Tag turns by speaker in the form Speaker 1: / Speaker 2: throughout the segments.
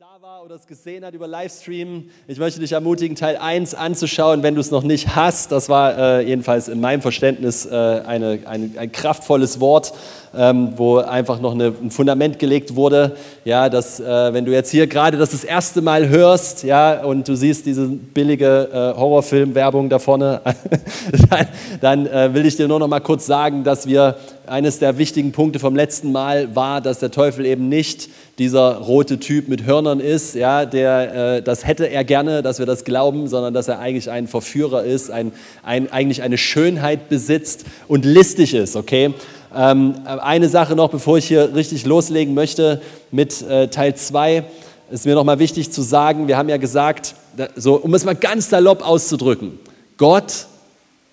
Speaker 1: da war oder es gesehen hat über Livestream, ich möchte dich ermutigen, Teil 1 anzuschauen, wenn du es noch nicht hast. Das war äh, jedenfalls in meinem Verständnis äh, eine, eine, ein kraftvolles Wort, ähm, wo einfach noch eine, ein Fundament gelegt wurde. Ja, dass, äh, wenn du jetzt hier gerade das das erste Mal hörst ja, und du siehst diese billige äh, Horrorfilm-Werbung da vorne, dann, dann äh, will ich dir nur noch mal kurz sagen, dass wir eines der wichtigen Punkte vom letzten Mal war, dass der Teufel eben nicht dieser rote Typ mit Hörnern ist, ja, der, äh, das hätte er gerne, dass wir das glauben, sondern dass er eigentlich ein Verführer ist, ein, ein, eigentlich eine Schönheit besitzt und listig ist, okay? Ähm, eine Sache noch, bevor ich hier richtig loslegen möchte mit äh, Teil 2, ist mir nochmal wichtig zu sagen, wir haben ja gesagt, so, um es mal ganz salopp auszudrücken, Gott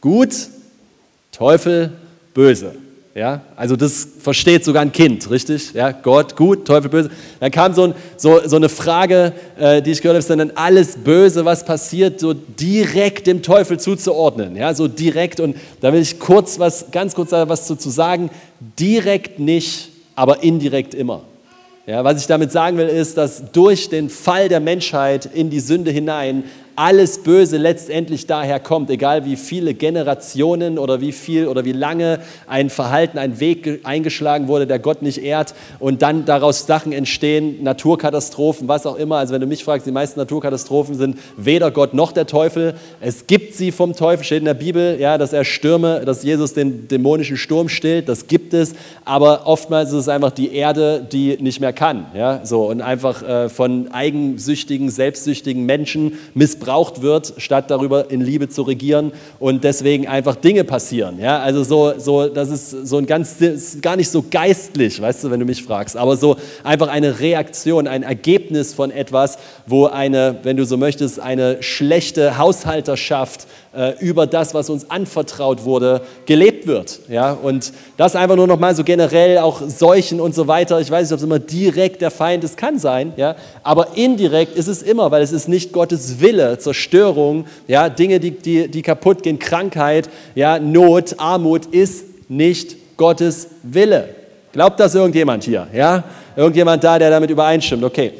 Speaker 1: gut, Teufel böse. Ja, also das versteht sogar ein Kind, richtig? Ja, Gott gut, Teufel böse. Dann kam so, ein, so, so eine Frage, äh, die ich gehört habe, ist dann alles Böse, was passiert, so direkt dem Teufel zuzuordnen. Ja, so direkt. Und da will ich kurz was, ganz kurz was zu, zu sagen. Direkt nicht, aber indirekt immer. Ja, was ich damit sagen will, ist, dass durch den Fall der Menschheit in die Sünde hinein alles Böse letztendlich daher kommt, egal wie viele Generationen oder wie viel oder wie lange ein Verhalten, ein Weg eingeschlagen wurde, der Gott nicht ehrt und dann daraus Sachen entstehen, Naturkatastrophen, was auch immer. Also wenn du mich fragst, die meisten Naturkatastrophen sind weder Gott noch der Teufel. Es gibt sie vom Teufel, steht in der Bibel, ja, dass er Stürme, dass Jesus den dämonischen Sturm stillt, das gibt es, aber oftmals ist es einfach die Erde, die nicht mehr kann, ja, so und einfach äh, von eigensüchtigen, selbstsüchtigen Menschen missbraucht missbraucht wird, statt darüber in Liebe zu regieren und deswegen einfach Dinge passieren. Ja, also so, so, das ist so ein ganz, gar nicht so geistlich, weißt du, wenn du mich fragst, aber so einfach eine Reaktion, ein Ergebnis von etwas, wo eine, wenn du so möchtest, eine schlechte Haushalterschaft äh, über das, was uns anvertraut wurde, gelebt wird. Ja? Und das einfach nur noch mal so generell, auch Seuchen und so weiter. Ich weiß nicht, ob es immer direkt der Feind ist, kann sein, ja? aber indirekt ist es immer, weil es ist nicht Gottes Wille, Zerstörung, ja? Dinge, die, die, die kaputt gehen, Krankheit, ja? Not, Armut ist nicht Gottes Wille. Glaubt das irgendjemand hier? Ja? Irgendjemand da, der damit übereinstimmt? Okay.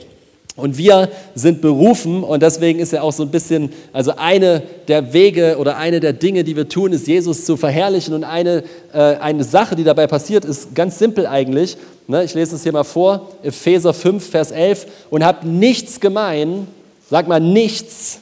Speaker 1: Und wir sind berufen und deswegen ist ja auch so ein bisschen, also eine der Wege oder eine der Dinge, die wir tun, ist Jesus zu verherrlichen. Und eine, äh, eine Sache, die dabei passiert, ist ganz simpel eigentlich. Ne, ich lese es hier mal vor, Epheser 5, Vers 11. Und habt nichts gemein, sag mal nichts,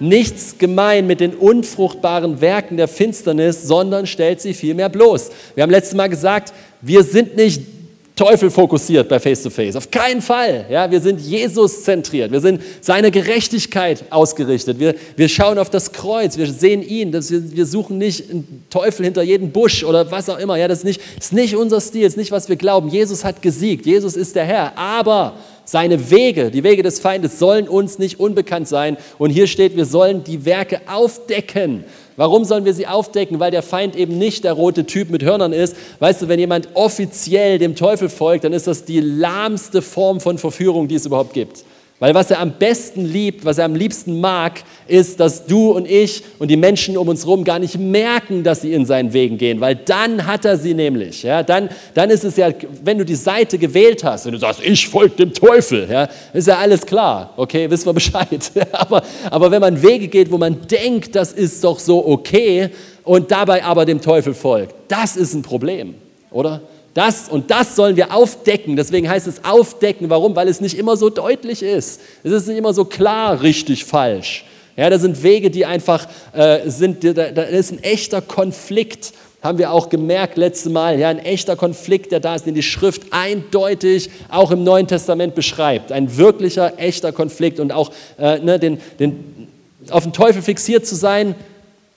Speaker 1: nichts gemein mit den unfruchtbaren Werken der Finsternis, sondern stellt sie vielmehr bloß. Wir haben letztes Mal gesagt, wir sind nicht Teufel fokussiert bei Face to Face. Auf keinen Fall. Ja, wir sind Jesus zentriert. Wir sind seine Gerechtigkeit ausgerichtet. Wir, wir schauen auf das Kreuz. Wir sehen ihn. Das, wir, wir suchen nicht einen Teufel hinter jedem Busch oder was auch immer. Ja, das ist nicht, ist nicht unser Stil. Das ist nicht, was wir glauben. Jesus hat gesiegt. Jesus ist der Herr. Aber seine Wege, die Wege des Feindes, sollen uns nicht unbekannt sein. Und hier steht, wir sollen die Werke aufdecken Warum sollen wir sie aufdecken? Weil der Feind eben nicht der rote Typ mit Hörnern ist. Weißt du, wenn jemand offiziell dem Teufel folgt, dann ist das die lahmste Form von Verführung, die es überhaupt gibt. Weil was er am besten liebt, was er am liebsten mag, ist, dass du und ich und die Menschen um uns herum gar nicht merken, dass sie in seinen Wegen gehen, weil dann hat er sie nämlich. Ja, dann, dann ist es ja, wenn du die Seite gewählt hast und du sagst, ich folge dem Teufel, ja, ist ja alles klar, okay, wissen wir Bescheid. aber, aber wenn man Wege geht, wo man denkt, das ist doch so okay und dabei aber dem Teufel folgt, das ist ein Problem, oder? Das und das sollen wir aufdecken. Deswegen heißt es aufdecken. Warum? Weil es nicht immer so deutlich ist. Es ist nicht immer so klar, richtig, falsch. Ja, da sind Wege, die einfach äh, sind, da, da ist ein echter Konflikt, haben wir auch gemerkt letztes Mal. Ja, ein echter Konflikt, der da ist, den die Schrift eindeutig auch im Neuen Testament beschreibt. Ein wirklicher, echter Konflikt und auch äh, ne, den, den, auf den Teufel fixiert zu sein,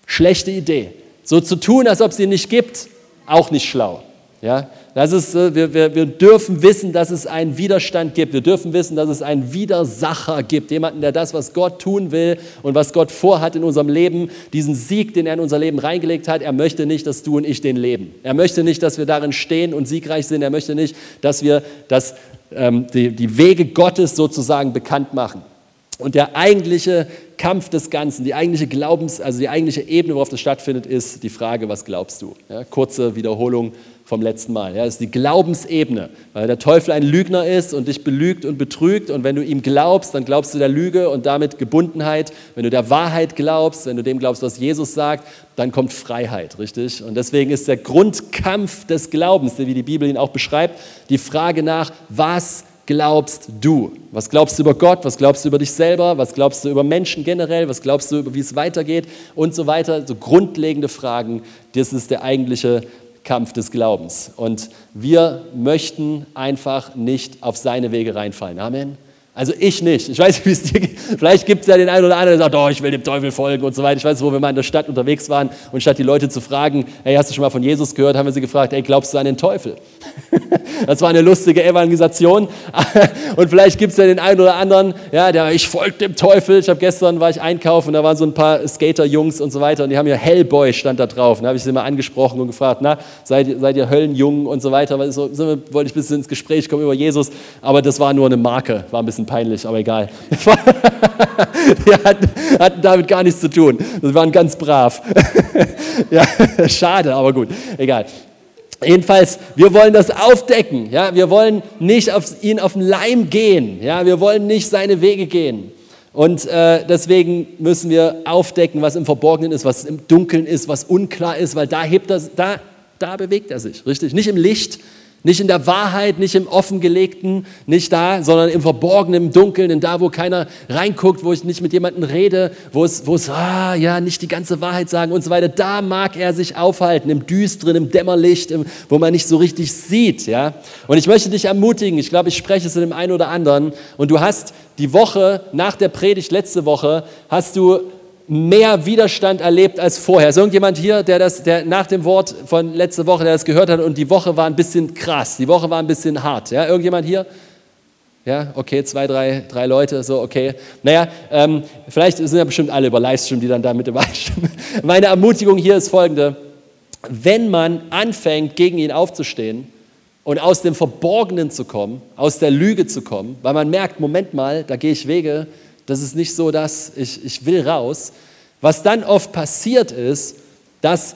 Speaker 1: schlechte Idee. So zu tun, als ob es ihn nicht gibt, auch nicht schlau. Ja, das ist, äh, wir, wir, wir dürfen wissen, dass es einen Widerstand gibt. Wir dürfen wissen, dass es einen Widersacher gibt. Jemanden, der das, was Gott tun will und was Gott vorhat in unserem Leben, diesen Sieg, den er in unser Leben reingelegt hat, er möchte nicht, dass du und ich den leben. Er möchte nicht, dass wir darin stehen und siegreich sind. Er möchte nicht, dass wir das, ähm, die, die Wege Gottes sozusagen bekannt machen. Und der eigentliche Kampf des Ganzen, die eigentliche Glaubens, also die eigentliche Ebene, worauf das stattfindet, ist die Frage, was glaubst du? Ja, kurze Wiederholung vom letzten Mal. Ja, das ist die Glaubensebene, weil der Teufel ein Lügner ist und dich belügt und betrügt. Und wenn du ihm glaubst, dann glaubst du der Lüge und damit Gebundenheit. Wenn du der Wahrheit glaubst, wenn du dem glaubst, was Jesus sagt, dann kommt Freiheit, richtig? Und deswegen ist der Grundkampf des Glaubens, wie die Bibel ihn auch beschreibt, die Frage nach, was glaubst du? Was glaubst du über Gott? Was glaubst du über dich selber? Was glaubst du über Menschen generell? Was glaubst du, wie es weitergeht? Und so weiter. So grundlegende Fragen. Das ist der eigentliche Kampf des Glaubens. Und wir möchten einfach nicht auf seine Wege reinfallen. Amen. Also ich nicht. Ich weiß nicht, wie es dir geht. Vielleicht gibt es ja den einen oder anderen, der sagt, oh, ich will dem Teufel folgen und so weiter. Ich weiß, wo wir mal in der Stadt unterwegs waren und statt die Leute zu fragen, hey, hast du schon mal von Jesus gehört, haben wir sie gefragt, hey, glaubst du an den Teufel? Das war eine lustige Evangelisation. Und vielleicht gibt es ja den einen oder anderen, ja, der, ich folge dem Teufel. Ich habe gestern, war ich einkaufen, da waren so ein paar Skater-Jungs und so weiter und die haben ja Hellboy stand da drauf. Da habe ich sie mal angesprochen und gefragt, na, seid, seid ihr Höllenjungen und so weiter. So, so wollte ich ein bisschen ins Gespräch kommen über Jesus, aber das war nur eine Marke, war ein bisschen peinlich, aber egal. Die hatten, hatten damit gar nichts zu tun. Sie waren ganz brav. Ja, schade, aber gut, egal. Jedenfalls, wir wollen das aufdecken. Ja? Wir wollen nicht auf ihn auf den Leim gehen. Ja? Wir wollen nicht seine Wege gehen. Und äh, deswegen müssen wir aufdecken, was im Verborgenen ist, was im Dunkeln ist, was unklar ist, weil da hebt das, da, da bewegt er sich, richtig? Nicht im Licht, nicht in der Wahrheit, nicht im offengelegten, nicht da, sondern im Verborgenen, im Dunkeln, in da, wo keiner reinguckt, wo ich nicht mit jemandem rede, wo es, wo es, ah, ja, nicht die ganze Wahrheit sagen und so weiter. Da mag er sich aufhalten, im Düsteren, im Dämmerlicht, im, wo man nicht so richtig sieht, ja. Und ich möchte dich ermutigen, ich glaube, ich spreche es in dem einen oder anderen und du hast die Woche nach der Predigt letzte Woche, hast du mehr Widerstand erlebt als vorher. Ist irgendjemand hier, der das, der nach dem Wort von letzter Woche, der das gehört hat und die Woche war ein bisschen krass, die Woche war ein bisschen hart. Ja, irgendjemand hier? Ja, okay, zwei, drei, drei Leute, so, okay. Naja, ähm, vielleicht sind ja bestimmt alle über Livestream, die dann damit übereinstimmen. Meine Ermutigung hier ist folgende. Wenn man anfängt, gegen ihn aufzustehen und aus dem Verborgenen zu kommen, aus der Lüge zu kommen, weil man merkt, Moment mal, da gehe ich Wege, das ist nicht so, dass ich, ich will raus. Was dann oft passiert ist, dass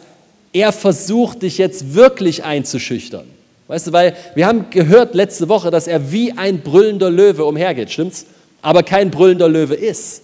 Speaker 1: er versucht, dich jetzt wirklich einzuschüchtern. Weißt du, weil wir haben gehört letzte Woche, dass er wie ein brüllender Löwe umhergeht, stimmt's? Aber kein brüllender Löwe ist.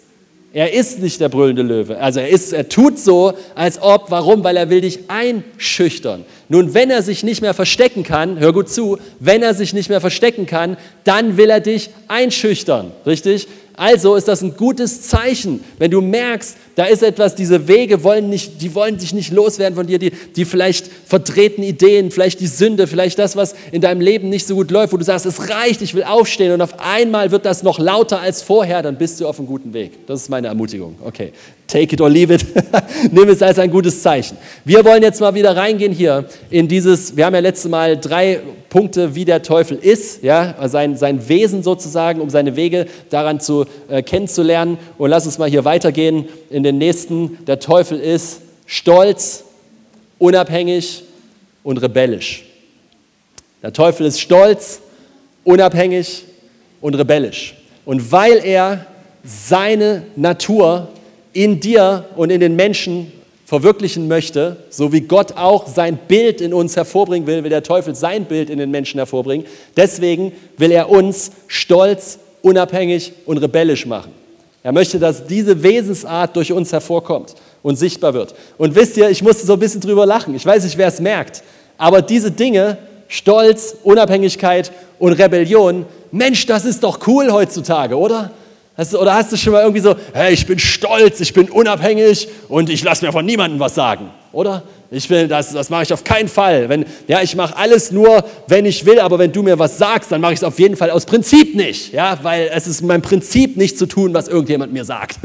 Speaker 1: Er ist nicht der brüllende Löwe. Also er, ist, er tut so, als ob, warum? Weil er will dich einschüchtern. Nun, wenn er sich nicht mehr verstecken kann, hör gut zu, wenn er sich nicht mehr verstecken kann, dann will er dich einschüchtern, richtig? Also ist das ein gutes Zeichen, wenn du merkst, da ist etwas, diese Wege wollen nicht, die wollen sich nicht loswerden von dir, die, die vielleicht verdrehten Ideen, vielleicht die Sünde, vielleicht das, was in deinem Leben nicht so gut läuft, wo du sagst, es reicht, ich will aufstehen und auf einmal wird das noch lauter als vorher, dann bist du auf einem guten Weg. Das ist meine Ermutigung. Okay, take it or leave it. Nimm es als ein gutes Zeichen. Wir wollen jetzt mal wieder reingehen hier in dieses, wir haben ja letztes Mal drei Punkte, wie der Teufel ist, ja, sein, sein Wesen sozusagen, um seine Wege daran zu äh, kennenzulernen. Und lass uns mal hier weitergehen in den nächsten. Der Teufel ist stolz, unabhängig und rebellisch. Der Teufel ist stolz, unabhängig und rebellisch. Und weil er seine Natur in dir und in den Menschen verwirklichen möchte, so wie Gott auch sein Bild in uns hervorbringen will, will der Teufel sein Bild in den Menschen hervorbringen. Deswegen will er uns stolz, unabhängig und rebellisch machen. Er möchte, dass diese Wesensart durch uns hervorkommt und sichtbar wird. Und wisst ihr, ich musste so ein bisschen drüber lachen. Ich weiß nicht, wer es merkt, aber diese Dinge, Stolz, Unabhängigkeit und Rebellion, Mensch, das ist doch cool heutzutage, oder? Hast du, oder hast du schon mal irgendwie so, hey, ich bin stolz, ich bin unabhängig und ich lasse mir von niemandem was sagen, oder? Ich will, das, das mache ich auf keinen Fall. Wenn, ja, ich mache alles nur, wenn ich will, aber wenn du mir was sagst, dann mache ich es auf jeden Fall aus Prinzip nicht, ja, weil es ist mein Prinzip nicht zu tun, was irgendjemand mir sagt.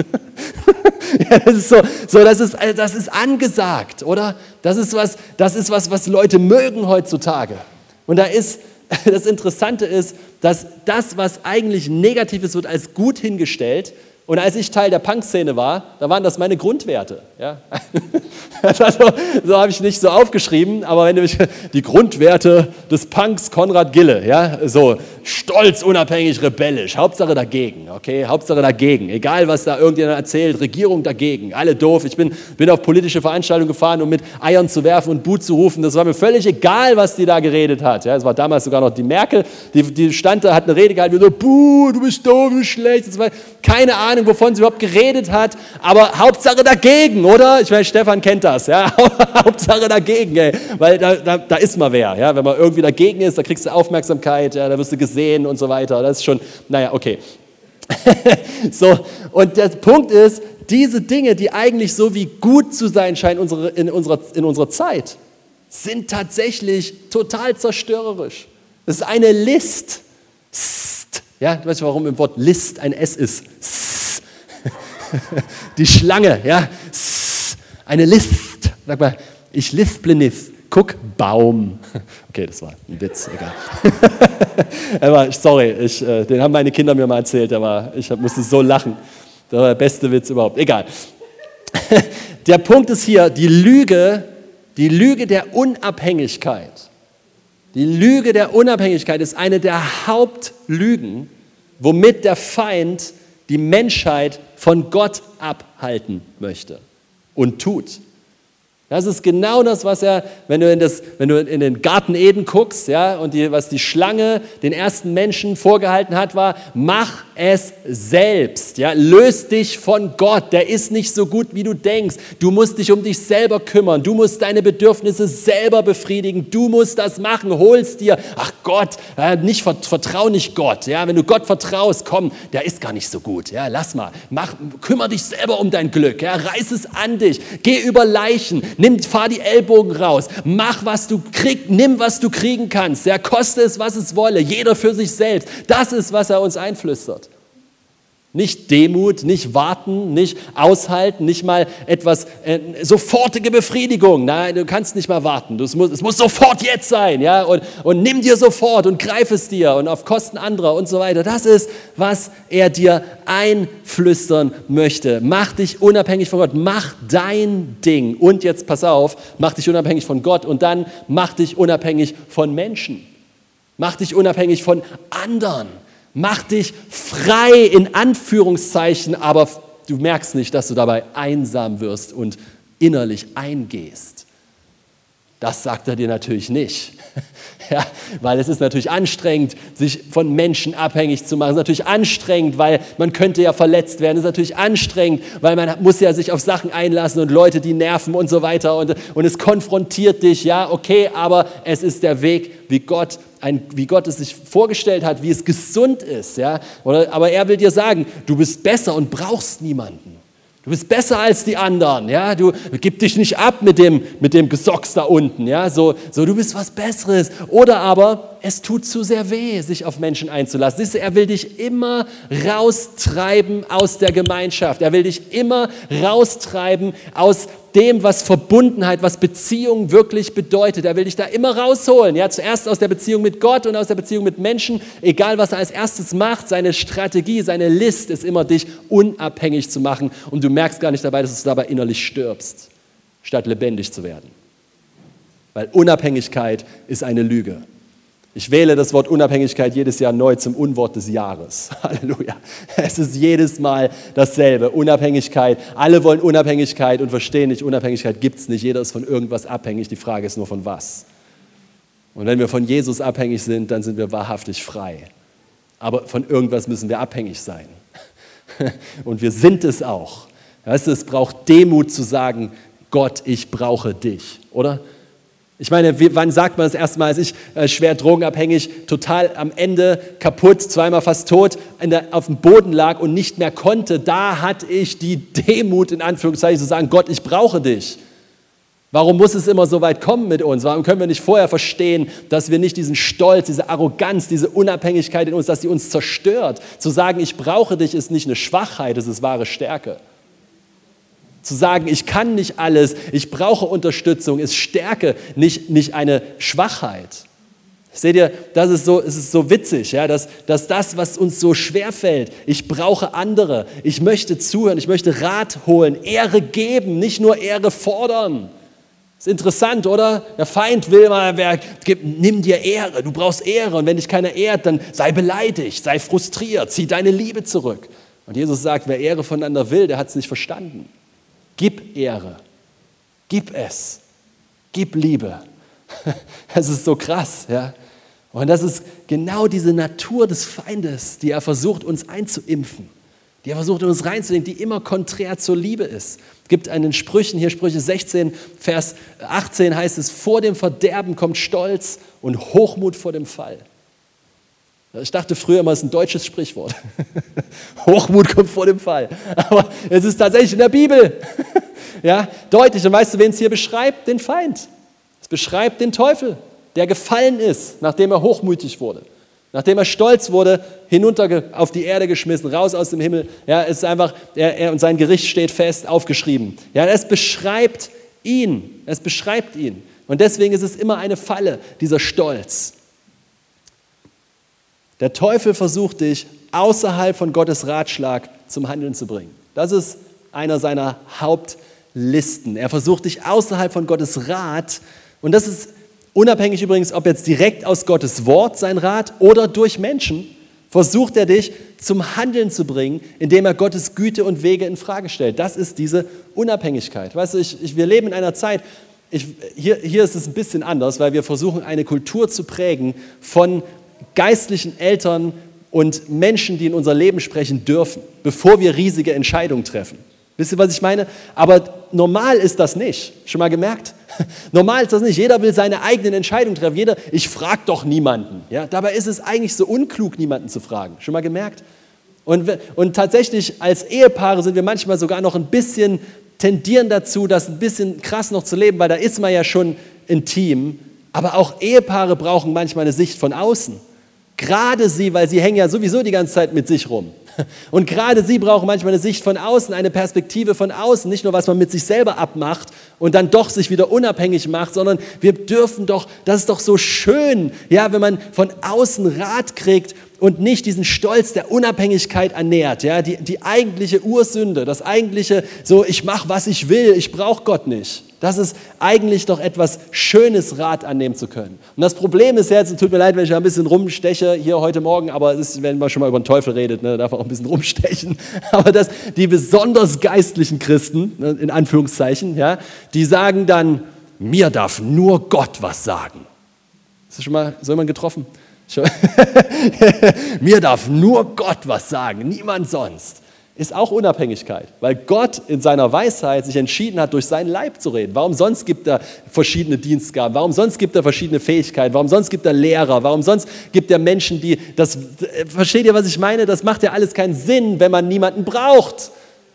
Speaker 1: ja, das ist so, so das, ist, das ist angesagt, oder? Das ist was, das ist was, was Leute mögen heutzutage. Und da ist, das Interessante ist, dass das, was eigentlich negativ ist, wird als gut hingestellt Und als ich Teil der Punk-Szene war, da waren das meine Grundwerte. Ja? also, so habe ich nicht so aufgeschrieben, aber wenn du mich, die Grundwerte des Punks Konrad Gille, ja, so stolz, unabhängig, rebellisch, Hauptsache dagegen, okay, Hauptsache dagegen, egal was da irgendjemand erzählt, Regierung dagegen, alle doof. Ich bin, bin auf politische Veranstaltungen gefahren, um mit Eiern zu werfen und Boot zu rufen. Das war mir völlig egal, was die da geredet hat. Ja, es war damals sogar noch die Merkel, die, die stand da, hat eine Rede gehalten, so, Buh, du bist doof, du bist schlecht. Keine Ahnung Ahnung, wovon sie überhaupt geredet hat, aber Hauptsache dagegen, oder? Ich meine, Stefan kennt das, ja. Hauptsache dagegen, ey. weil da, da, da ist mal wer, ja. Wenn man irgendwie dagegen ist, da kriegst du Aufmerksamkeit, ja, da wirst du gesehen und so weiter. Das ist schon, naja, okay. so, und der Punkt ist, diese Dinge, die eigentlich so wie gut zu sein scheinen unsere, in, unserer, in unserer Zeit, sind tatsächlich total zerstörerisch. Es ist eine List. Ja, du weißt warum im Wort List ein S ist. Die Schlange, ja. Eine List. Sag mal, ich lisple nicht. Guck, Baum. Okay, das war ein Witz, egal. aber sorry, ich, äh, den haben meine Kinder mir mal erzählt, aber ich musste so lachen. Das war der beste Witz überhaupt. Egal. Der Punkt ist hier, die Lüge, die Lüge der Unabhängigkeit. Die Lüge der Unabhängigkeit ist eine der Hauptlügen, womit der Feind die Menschheit von Gott abhalten möchte und tut. Das ist genau das, was er, wenn du in, das, wenn du in den Garten Eden guckst, ja, und die, was die Schlange den ersten Menschen vorgehalten hat, war, mach es selbst, ja, löst dich von Gott, der ist nicht so gut, wie du denkst. Du musst dich um dich selber kümmern, du musst deine Bedürfnisse selber befriedigen, du musst das machen, holst dir. Ach Gott, ja, nicht vertrau nicht Gott, ja, wenn du Gott vertraust, komm, der ist gar nicht so gut, ja, lass mal, mach, kümmere dich selber um dein Glück, ja, reiß es an dich, geh über Leichen nimm, fahr die Ellbogen raus, mach, was du kriegst, nimm, was du kriegen kannst, ja, koste es, was es wolle, jeder für sich selbst. Das ist, was er uns einflüstert. Nicht Demut, nicht warten, nicht aushalten, nicht mal etwas, äh, sofortige Befriedigung. Nein, du kannst nicht mal warten. Das muss, es muss sofort jetzt sein. Ja? Und, und nimm dir sofort und greif es dir und auf Kosten anderer und so weiter. Das ist, was er dir einflüstern möchte. Mach dich unabhängig von Gott. Mach dein Ding. Und jetzt pass auf, mach dich unabhängig von Gott und dann mach dich unabhängig von Menschen. Mach dich unabhängig von anderen. Mach dich frei in Anführungszeichen, aber du merkst nicht, dass du dabei einsam wirst und innerlich eingehst. Das sagt er dir natürlich nicht. Ja, weil es ist natürlich anstrengend, sich von Menschen abhängig zu machen. Es ist natürlich anstrengend, weil man könnte ja verletzt werden. Es ist natürlich anstrengend, weil man muss ja sich auf Sachen einlassen und Leute, die nerven und so weiter. Und, und es konfrontiert dich, ja, okay, aber es ist der Weg, wie Gott, ein, wie Gott es sich vorgestellt hat, wie es gesund ist. Ja? Oder, aber er will dir sagen, du bist besser und brauchst niemanden. Du bist besser als die anderen, ja. Du gib dich nicht ab mit dem, mit dem Gesocks da unten, ja. So, so, du bist was Besseres. Oder aber es tut zu sehr weh, sich auf Menschen einzulassen. Siehst du, er will dich immer raustreiben aus der Gemeinschaft. Er will dich immer raustreiben aus dem, was Verbundenheit, was Beziehung wirklich bedeutet. Er will dich da immer rausholen. Ja, zuerst aus der Beziehung mit Gott und aus der Beziehung mit Menschen. Egal, was er als erstes macht, seine Strategie, seine List ist immer, dich unabhängig zu machen. Und du merkst gar nicht dabei, dass du dabei innerlich stirbst, statt lebendig zu werden. Weil Unabhängigkeit ist eine Lüge. Ich wähle das Wort Unabhängigkeit jedes Jahr neu zum Unwort des Jahres. Halleluja. Es ist jedes Mal dasselbe. Unabhängigkeit. Alle wollen Unabhängigkeit und verstehen nicht, Unabhängigkeit gibt es nicht. Jeder ist von irgendwas abhängig. Die Frage ist nur von was. Und wenn wir von Jesus abhängig sind, dann sind wir wahrhaftig frei. Aber von irgendwas müssen wir abhängig sein. Und wir sind es auch. Weißt du, es braucht Demut zu sagen, Gott, ich brauche dich, oder? Ich meine, wann sagt man das erste Mal, als ich äh, schwer drogenabhängig, total am Ende kaputt, zweimal fast tot, der, auf dem Boden lag und nicht mehr konnte, da hatte ich die Demut, in Anführungszeichen, zu sagen, Gott, ich brauche dich. Warum muss es immer so weit kommen mit uns? Warum können wir nicht vorher verstehen, dass wir nicht diesen Stolz, diese Arroganz, diese Unabhängigkeit in uns, dass sie uns zerstört? Zu sagen, ich brauche dich, ist nicht eine Schwachheit, es ist wahre Stärke. Zu sagen, ich kann nicht alles, ich brauche Unterstützung, ist Stärke, nicht, nicht eine Schwachheit. Seht ihr, das ist so, es ist so witzig, ja, dass, dass das, was uns so schwer fällt, ich brauche andere, ich möchte zuhören, ich möchte Rat holen, Ehre geben, nicht nur Ehre fordern. Ist interessant, oder? Der Feind will mal, wer, gib, nimm dir Ehre, du brauchst Ehre und wenn dich keiner ehrt, dann sei beleidigt, sei frustriert, zieh deine Liebe zurück. Und Jesus sagt, wer Ehre voneinander will, der hat es nicht verstanden. Gib Ehre, gib es, gib Liebe. Das ist so krass, ja. Und das ist genau diese Natur des Feindes, die er versucht, uns einzuimpfen, die er versucht, uns reinzulegen, die immer konträr zur Liebe ist. Es gibt einen Sprüchen, hier Sprüche 16, Vers 18 heißt es, vor dem Verderben kommt Stolz und Hochmut vor dem Fall. Ich dachte früher immer, es ist ein deutsches Sprichwort. Hochmut kommt vor dem Fall. Aber es ist tatsächlich in der Bibel. ja, deutlich. Und weißt du, wen es hier beschreibt? Den Feind. Es beschreibt den Teufel der gefallen ist, nachdem er hochmütig wurde, nachdem er stolz wurde, hinunter auf die Erde geschmissen, raus aus dem Himmel. Ja, es ist einfach, er, er, und sein Gericht steht fest, aufgeschrieben. Ja, es beschreibt ihn, es beschreibt ihn. Und deswegen ist es immer eine Falle, dieser Stolz. Der Teufel versucht dich außerhalb von Gottes Ratschlag zum Handeln zu bringen. Das ist einer seiner Hauptlisten. Er versucht dich außerhalb von Gottes Rat, und das ist Unabhängig übrigens, ob jetzt direkt aus Gottes Wort sein Rat oder durch Menschen, versucht er dich zum Handeln zu bringen, indem er Gottes Güte und Wege in Frage stellt. Das ist diese Unabhängigkeit. Weißt du, ich, ich, wir leben in einer Zeit, ich, hier, hier ist es ein bisschen anders, weil wir versuchen, eine Kultur zu prägen von geistlichen Eltern und Menschen, die in unser Leben sprechen dürfen, bevor wir riesige Entscheidungen treffen. Wisst ihr, was ich meine? Aber normal ist das nicht. Schon mal gemerkt? Normal ist das nicht. Jeder will seine eigenen Entscheidungen treffen. Jeder, ich frage doch niemanden. Ja? Dabei ist es eigentlich so unklug, niemanden zu fragen. Schon mal gemerkt? Und, und tatsächlich als Ehepaare sind wir manchmal sogar noch ein bisschen tendieren dazu, das ein bisschen krass noch zu leben, weil da ist man ja schon intim. Aber auch Ehepaare brauchen manchmal eine Sicht von außen. Gerade sie, weil sie hängen ja sowieso die ganze Zeit mit sich rum. Und gerade sie brauchen manchmal eine Sicht von außen, eine Perspektive von außen, nicht nur was man mit sich selber abmacht und dann doch sich wieder unabhängig macht, sondern wir dürfen doch, das ist doch so schön, ja, wenn man von außen Rat kriegt und nicht diesen Stolz der Unabhängigkeit ernährt, ja, die, die eigentliche Ursünde, das eigentliche, so ich mache, was ich will, ich brauche Gott nicht. Das ist eigentlich doch etwas Schönes, Rat annehmen zu können. Und das Problem ist jetzt, tut mir leid, wenn ich ein bisschen rumsteche hier heute Morgen, aber es ist, wenn man schon mal über den Teufel redet, ne, darf man auch ein bisschen rumstechen, aber dass die besonders geistlichen Christen, ne, in Anführungszeichen, ja, die sagen dann, mir darf nur Gott was sagen. Ist das schon mal so jemand getroffen? Mir darf nur Gott was sagen, niemand sonst. Ist auch Unabhängigkeit, weil Gott in seiner Weisheit sich entschieden hat, durch seinen Leib zu reden. Warum sonst gibt er verschiedene Dienstgaben? Warum sonst gibt er verschiedene Fähigkeiten? Warum sonst gibt er Lehrer? Warum sonst gibt er Menschen, die das. Versteht ihr, was ich meine? Das macht ja alles keinen Sinn, wenn man niemanden braucht.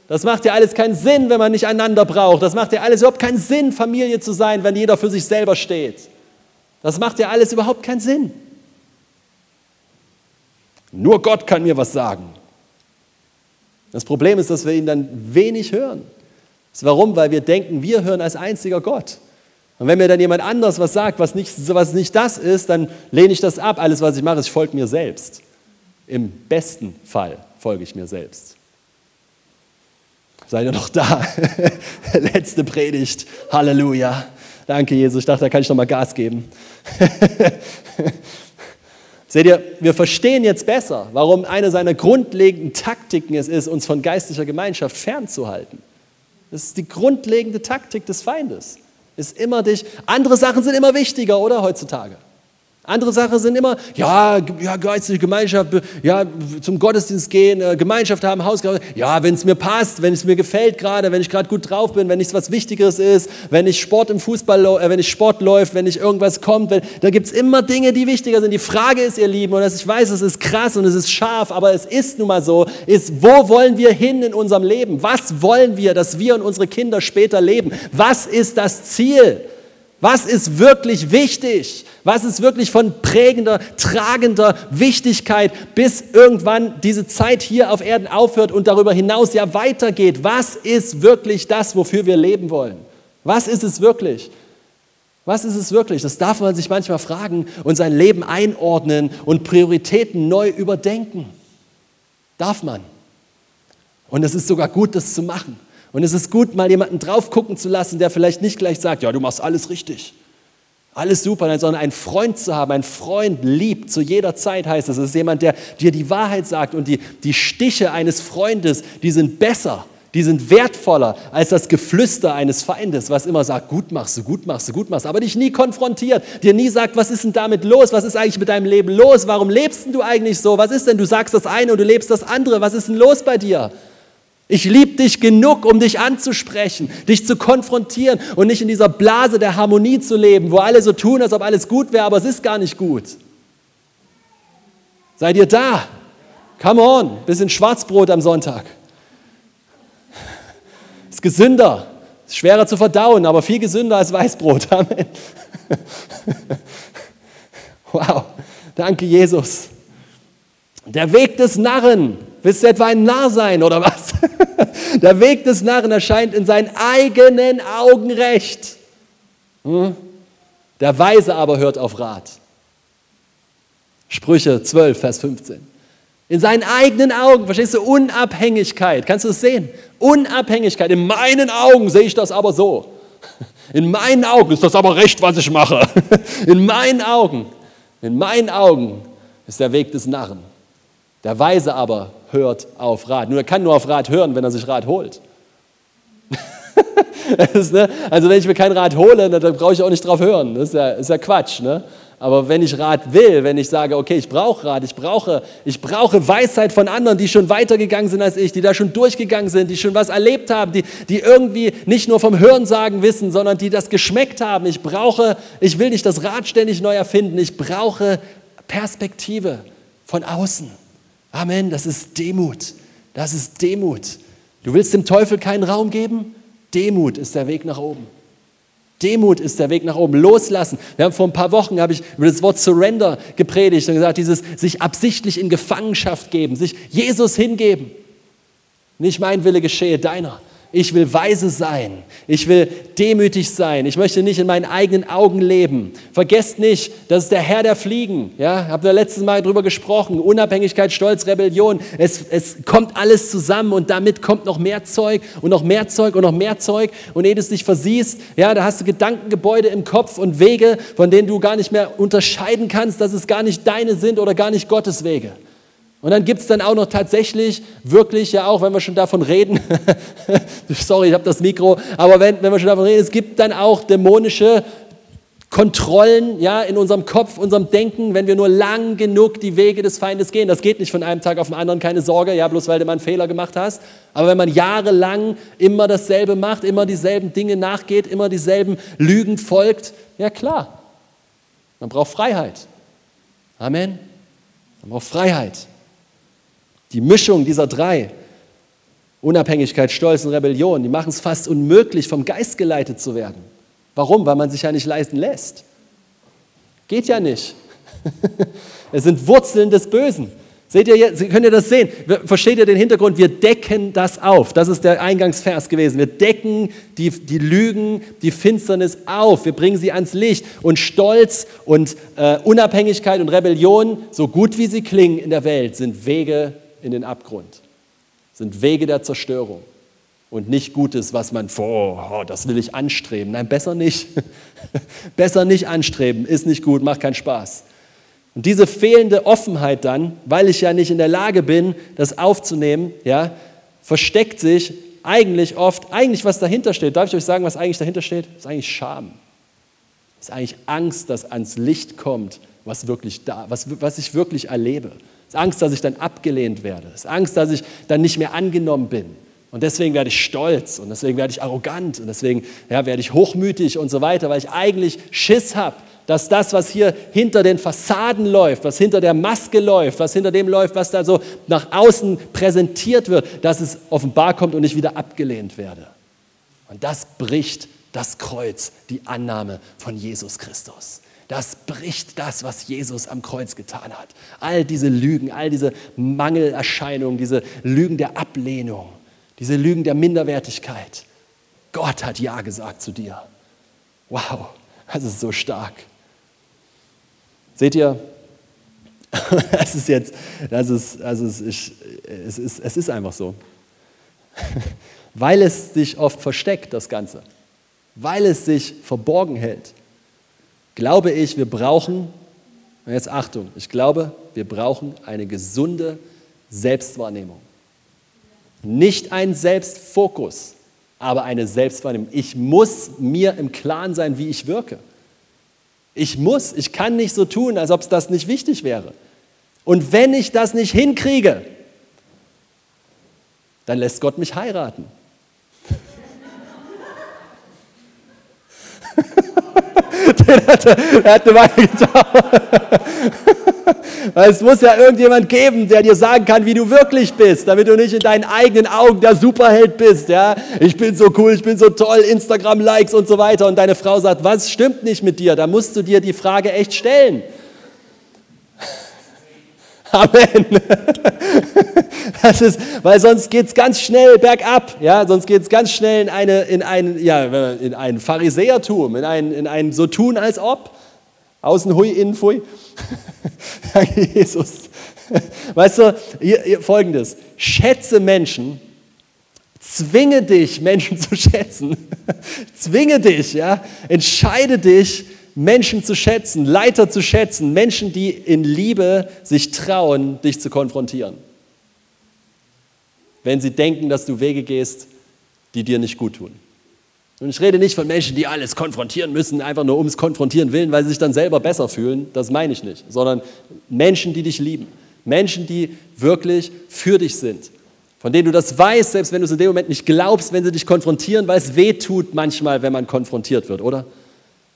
Speaker 1: Das macht ja alles keinen Sinn, wenn man nicht einander braucht. Das macht ja alles überhaupt keinen Sinn, Familie zu sein, wenn jeder für sich selber steht. Das macht ja alles überhaupt keinen Sinn. Nur Gott kann mir was sagen. Das Problem ist, dass wir ihn dann wenig hören. Warum? Weil wir denken, wir hören als einziger Gott. Und wenn mir dann jemand anders was sagt, was nicht, was nicht das ist, dann lehne ich das ab. Alles, was ich mache, ist, ich folge mir selbst. Im besten Fall folge ich mir selbst. Seid ihr noch da? Letzte Predigt. Halleluja. Danke, Jesus. Ich dachte, da kann ich noch mal Gas geben. Seht ihr, wir verstehen jetzt besser, warum eine seiner grundlegenden Taktiken es ist, uns von geistlicher Gemeinschaft fernzuhalten. Das ist die grundlegende Taktik des Feindes. Ist immer dich. Andere Sachen sind immer wichtiger, oder heutzutage? Andere Sachen sind immer, ja, ja, geistliche Gemeinschaft, ja, zum Gottesdienst gehen, äh, Gemeinschaft haben, Haus, ja, wenn es mir passt, wenn es mir gefällt gerade, wenn ich gerade gut drauf bin, wenn nichts was Wichtigeres ist, wenn ich Sport im Fußball, äh, wenn ich Sport läuft, wenn nicht irgendwas kommt, wenn, da gibt es immer Dinge, die wichtiger sind. Die Frage ist, ihr Lieben, und das, ich weiß, es ist krass und es ist scharf, aber es ist nun mal so, ist, wo wollen wir hin in unserem Leben? Was wollen wir, dass wir und unsere Kinder später leben? Was ist das Ziel? Was ist wirklich wichtig? Was ist wirklich von prägender, tragender Wichtigkeit, bis irgendwann diese Zeit hier auf Erden aufhört und darüber hinaus ja weitergeht? Was ist wirklich das, wofür wir leben wollen? Was ist es wirklich? Was ist es wirklich? Das darf man sich manchmal fragen und sein Leben einordnen und Prioritäten neu überdenken. Darf man. Und es ist sogar gut, das zu machen. Und es ist gut, mal jemanden drauf gucken zu lassen, der vielleicht nicht gleich sagt, ja, du machst alles richtig. Alles super, sondern einen Freund zu haben. Ein Freund liebt zu jeder Zeit, heißt es. Es ist jemand, der dir die Wahrheit sagt und die, die Stiche eines Freundes, die sind besser, die sind wertvoller als das Geflüster eines Feindes, was immer sagt, gut machst du, gut machst du, gut machst du, aber dich nie konfrontiert, dir nie sagt, was ist denn damit los, was ist eigentlich mit deinem Leben los, warum lebst denn du eigentlich so, was ist denn, du sagst das eine und du lebst das andere, was ist denn los bei dir? Ich liebe dich genug, um dich anzusprechen, dich zu konfrontieren und nicht in dieser Blase der Harmonie zu leben, wo alle so tun, als ob alles gut wäre, aber es ist gar nicht gut. Seid ihr da? Come on, bisschen Schwarzbrot am Sonntag. Ist gesünder, ist schwerer zu verdauen, aber viel gesünder als Weißbrot. Amen. Wow, danke Jesus. Der Weg des Narren. Willst du etwa ein Narr sein oder was? Der Weg des Narren erscheint in seinen eigenen Augen recht. Hm? Der Weise aber hört auf Rat. Sprüche 12, Vers 15. In seinen eigenen Augen, verstehst du, Unabhängigkeit. Kannst du es sehen? Unabhängigkeit. In meinen Augen sehe ich das aber so. In meinen Augen ist das aber recht, was ich mache. In meinen Augen, in meinen Augen ist der Weg des Narren. Der Weise aber hört auf Rat. Nur er kann nur auf Rat hören, wenn er sich Rat holt. ist, ne? Also wenn ich mir kein Rat hole, dann brauche ich auch nicht drauf hören. Das ist ja, ist ja Quatsch. Ne? Aber wenn ich Rat will, wenn ich sage, okay, ich brauche Rat, ich brauche, ich brauche Weisheit von anderen, die schon weitergegangen sind als ich, die da schon durchgegangen sind, die schon was erlebt haben, die, die irgendwie nicht nur vom Hörensagen wissen, sondern die das geschmeckt haben. Ich brauche, ich will nicht das Rad ständig neu erfinden, ich brauche Perspektive von außen. Amen, das ist Demut. Das ist Demut. Du willst dem Teufel keinen Raum geben? Demut ist der Weg nach oben. Demut ist der Weg nach oben. Loslassen. Wir haben vor ein paar Wochen habe ich über das Wort Surrender gepredigt und gesagt, dieses sich absichtlich in Gefangenschaft geben, sich Jesus hingeben. Nicht mein Wille geschehe, deiner. Ich will weise sein. Ich will demütig sein. Ich möchte nicht in meinen eigenen Augen leben. Vergesst nicht, das ist der Herr der Fliegen. Ja, habt ihr letztes Mal darüber gesprochen. Unabhängigkeit, Stolz, Rebellion. Es, es kommt alles zusammen und damit kommt noch mehr Zeug und noch mehr Zeug und noch mehr Zeug. Und ehe du es dich versiehst, ja, da hast du Gedankengebäude im Kopf und Wege, von denen du gar nicht mehr unterscheiden kannst, dass es gar nicht deine sind oder gar nicht Gottes Wege. Und dann gibt es dann auch noch tatsächlich, wirklich, ja auch wenn wir schon davon reden, sorry, ich habe das Mikro, aber wenn, wenn wir schon davon reden, es gibt dann auch dämonische Kontrollen ja, in unserem Kopf, unserem Denken, wenn wir nur lang genug die Wege des Feindes gehen. Das geht nicht von einem Tag auf den anderen, keine Sorge, ja, bloß weil du mal einen Fehler gemacht hast. Aber wenn man jahrelang immer dasselbe macht, immer dieselben Dinge nachgeht, immer dieselben Lügen folgt, ja klar, man braucht Freiheit. Amen. Man braucht Freiheit. Die Mischung dieser drei, Unabhängigkeit, Stolz und Rebellion, die machen es fast unmöglich, vom Geist geleitet zu werden. Warum? Weil man sich ja nicht leisten lässt. Geht ja nicht. es sind Wurzeln des Bösen. Seht ihr, könnt ihr das sehen? Versteht ihr den Hintergrund? Wir decken das auf. Das ist der Eingangsvers gewesen. Wir decken die, die Lügen, die Finsternis auf. Wir bringen sie ans Licht. Und Stolz und äh, Unabhängigkeit und Rebellion, so gut wie sie klingen in der Welt, sind Wege in den Abgrund, sind Wege der Zerstörung und nicht Gutes, was man oh, das will ich anstreben. Nein, besser nicht. besser nicht anstreben, ist nicht gut, macht keinen Spaß. Und diese fehlende Offenheit dann, weil ich ja nicht in der Lage bin, das aufzunehmen, ja, versteckt sich eigentlich oft, eigentlich was dahinter steht. Darf ich euch sagen, was eigentlich dahinter steht? Ist eigentlich Scham. Ist eigentlich Angst, dass ans Licht kommt, was wirklich da, was, was ich wirklich erlebe. Ist Angst, dass ich dann abgelehnt werde. Ist Angst, dass ich dann nicht mehr angenommen bin. Und deswegen werde ich stolz und deswegen werde ich arrogant und deswegen ja, werde ich hochmütig und so weiter, weil ich eigentlich Schiss habe, dass das, was hier hinter den Fassaden läuft, was hinter der Maske läuft, was hinter dem läuft, was da so nach außen präsentiert wird, dass es offenbar kommt und ich wieder abgelehnt werde. Und das bricht das Kreuz, die Annahme von Jesus Christus. Das bricht das, was Jesus am Kreuz getan hat. All diese Lügen, all diese Mangelerscheinungen, diese Lügen der Ablehnung, diese Lügen der Minderwertigkeit. Gott hat Ja gesagt zu dir. Wow. Das ist so stark. Seht ihr, das ist jetzt, das ist, es ist, es ist, es ist einfach so. Weil es sich oft versteckt, das Ganze. Weil es sich verborgen hält. Glaube ich, wir brauchen, jetzt Achtung, ich glaube, wir brauchen eine gesunde Selbstwahrnehmung. Nicht ein Selbstfokus, aber eine Selbstwahrnehmung. Ich muss mir im Klaren sein, wie ich wirke. Ich muss, ich kann nicht so tun, als ob es das nicht wichtig wäre. Und wenn ich das nicht hinkriege, dann lässt Gott mich heiraten. Den hat, er hat eine Weile gedauert. Weil es muss ja irgendjemand geben, der dir sagen kann, wie du wirklich bist, damit du nicht in deinen eigenen Augen der Superheld bist. Ja? Ich bin so cool, ich bin so toll, Instagram-Likes und so weiter. Und deine Frau sagt, was stimmt nicht mit dir? Da musst du dir die Frage echt stellen. Amen. Das ist, weil sonst geht es ganz schnell bergab, ja, sonst geht es ganz schnell in, eine, in, ein, ja, in ein Pharisäertum, in ein, in ein so tun als ob. Außen hui, innen fui. Jesus. Weißt du, hier, hier, folgendes: Schätze Menschen, zwinge dich, Menschen zu schätzen. zwinge dich, ja. Entscheide dich, Menschen zu schätzen, Leiter zu schätzen, Menschen, die in Liebe sich trauen, dich zu konfrontieren. Wenn sie denken, dass du Wege gehst, die dir nicht gut tun. Und ich rede nicht von Menschen, die alles konfrontieren müssen, einfach nur ums Konfrontieren willen, weil sie sich dann selber besser fühlen. Das meine ich nicht. Sondern Menschen, die dich lieben. Menschen, die wirklich für dich sind. Von denen du das weißt, selbst wenn du es in dem Moment nicht glaubst, wenn sie dich konfrontieren, weil es weh tut manchmal, wenn man konfrontiert wird, oder?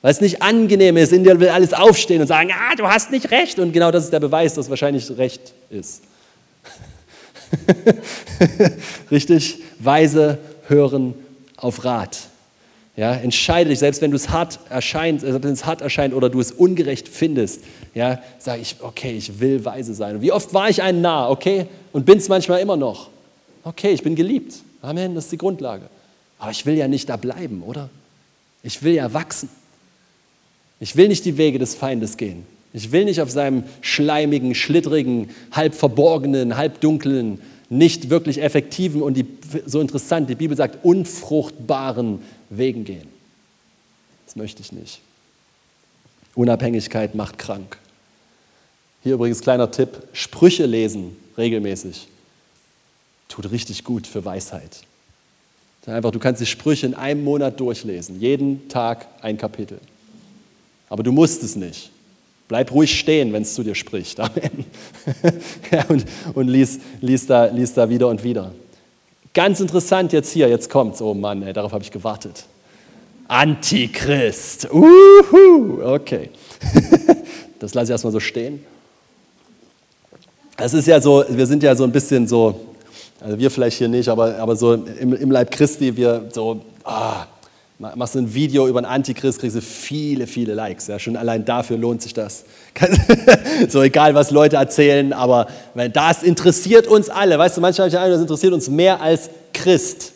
Speaker 1: Weil es nicht angenehm ist, in dir will alles aufstehen und sagen, ah, du hast nicht recht. Und genau das ist der Beweis, dass wahrscheinlich recht ist. Richtig? Weise hören auf Rat. Ja, entscheide dich, selbst wenn du es hart erscheint, äh, wenn es hart erscheint oder du es ungerecht findest, ja, sage ich, okay, ich will weise sein. Wie oft war ich ein nah, okay, und bin es manchmal immer noch. Okay, ich bin geliebt. Amen, das ist die Grundlage. Aber ich will ja nicht da bleiben, oder? Ich will ja wachsen. Ich will nicht die Wege des Feindes gehen. Ich will nicht auf seinem schleimigen, schlittrigen, halb verborgenen, halb dunklen, nicht wirklich effektiven und die, so interessant, die Bibel sagt, unfruchtbaren Wegen gehen. Das möchte ich nicht. Unabhängigkeit macht krank. Hier übrigens kleiner Tipp, Sprüche lesen regelmäßig. Tut richtig gut für Weisheit. Einfach, du kannst die Sprüche in einem Monat durchlesen, jeden Tag ein Kapitel. Aber du musst es nicht. Bleib ruhig stehen, wenn es zu dir spricht. Amen. ja, und und lies, lies, da, lies da wieder und wieder. Ganz interessant jetzt hier, jetzt kommt's. Oh Mann, ey, darauf habe ich gewartet. Antichrist. Uhu, okay. das lasse ich erstmal so stehen. Es ist ja so, wir sind ja so ein bisschen so, also wir vielleicht hier nicht, aber, aber so im, im Leib Christi, wir so, ah, Machst du ein Video über einen Antichrist, kriegst du viele, viele Likes. Ja, schon allein dafür lohnt sich das. so egal, was Leute erzählen, aber das interessiert uns alle. Weißt du, manchmal habe ich den Eindruck, das interessiert uns mehr als Christ.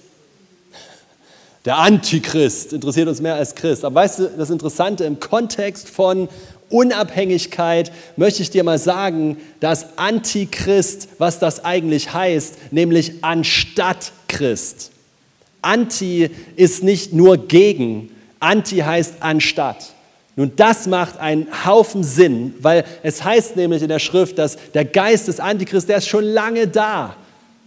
Speaker 1: Der Antichrist interessiert uns mehr als Christ. Aber weißt du, das Interessante im Kontext von Unabhängigkeit möchte ich dir mal sagen, dass Antichrist, was das eigentlich heißt, nämlich anstatt Christ. Anti ist nicht nur gegen, Anti heißt anstatt. Nun, das macht einen Haufen Sinn, weil es heißt nämlich in der Schrift, dass der Geist des Antichrist, der ist schon lange da.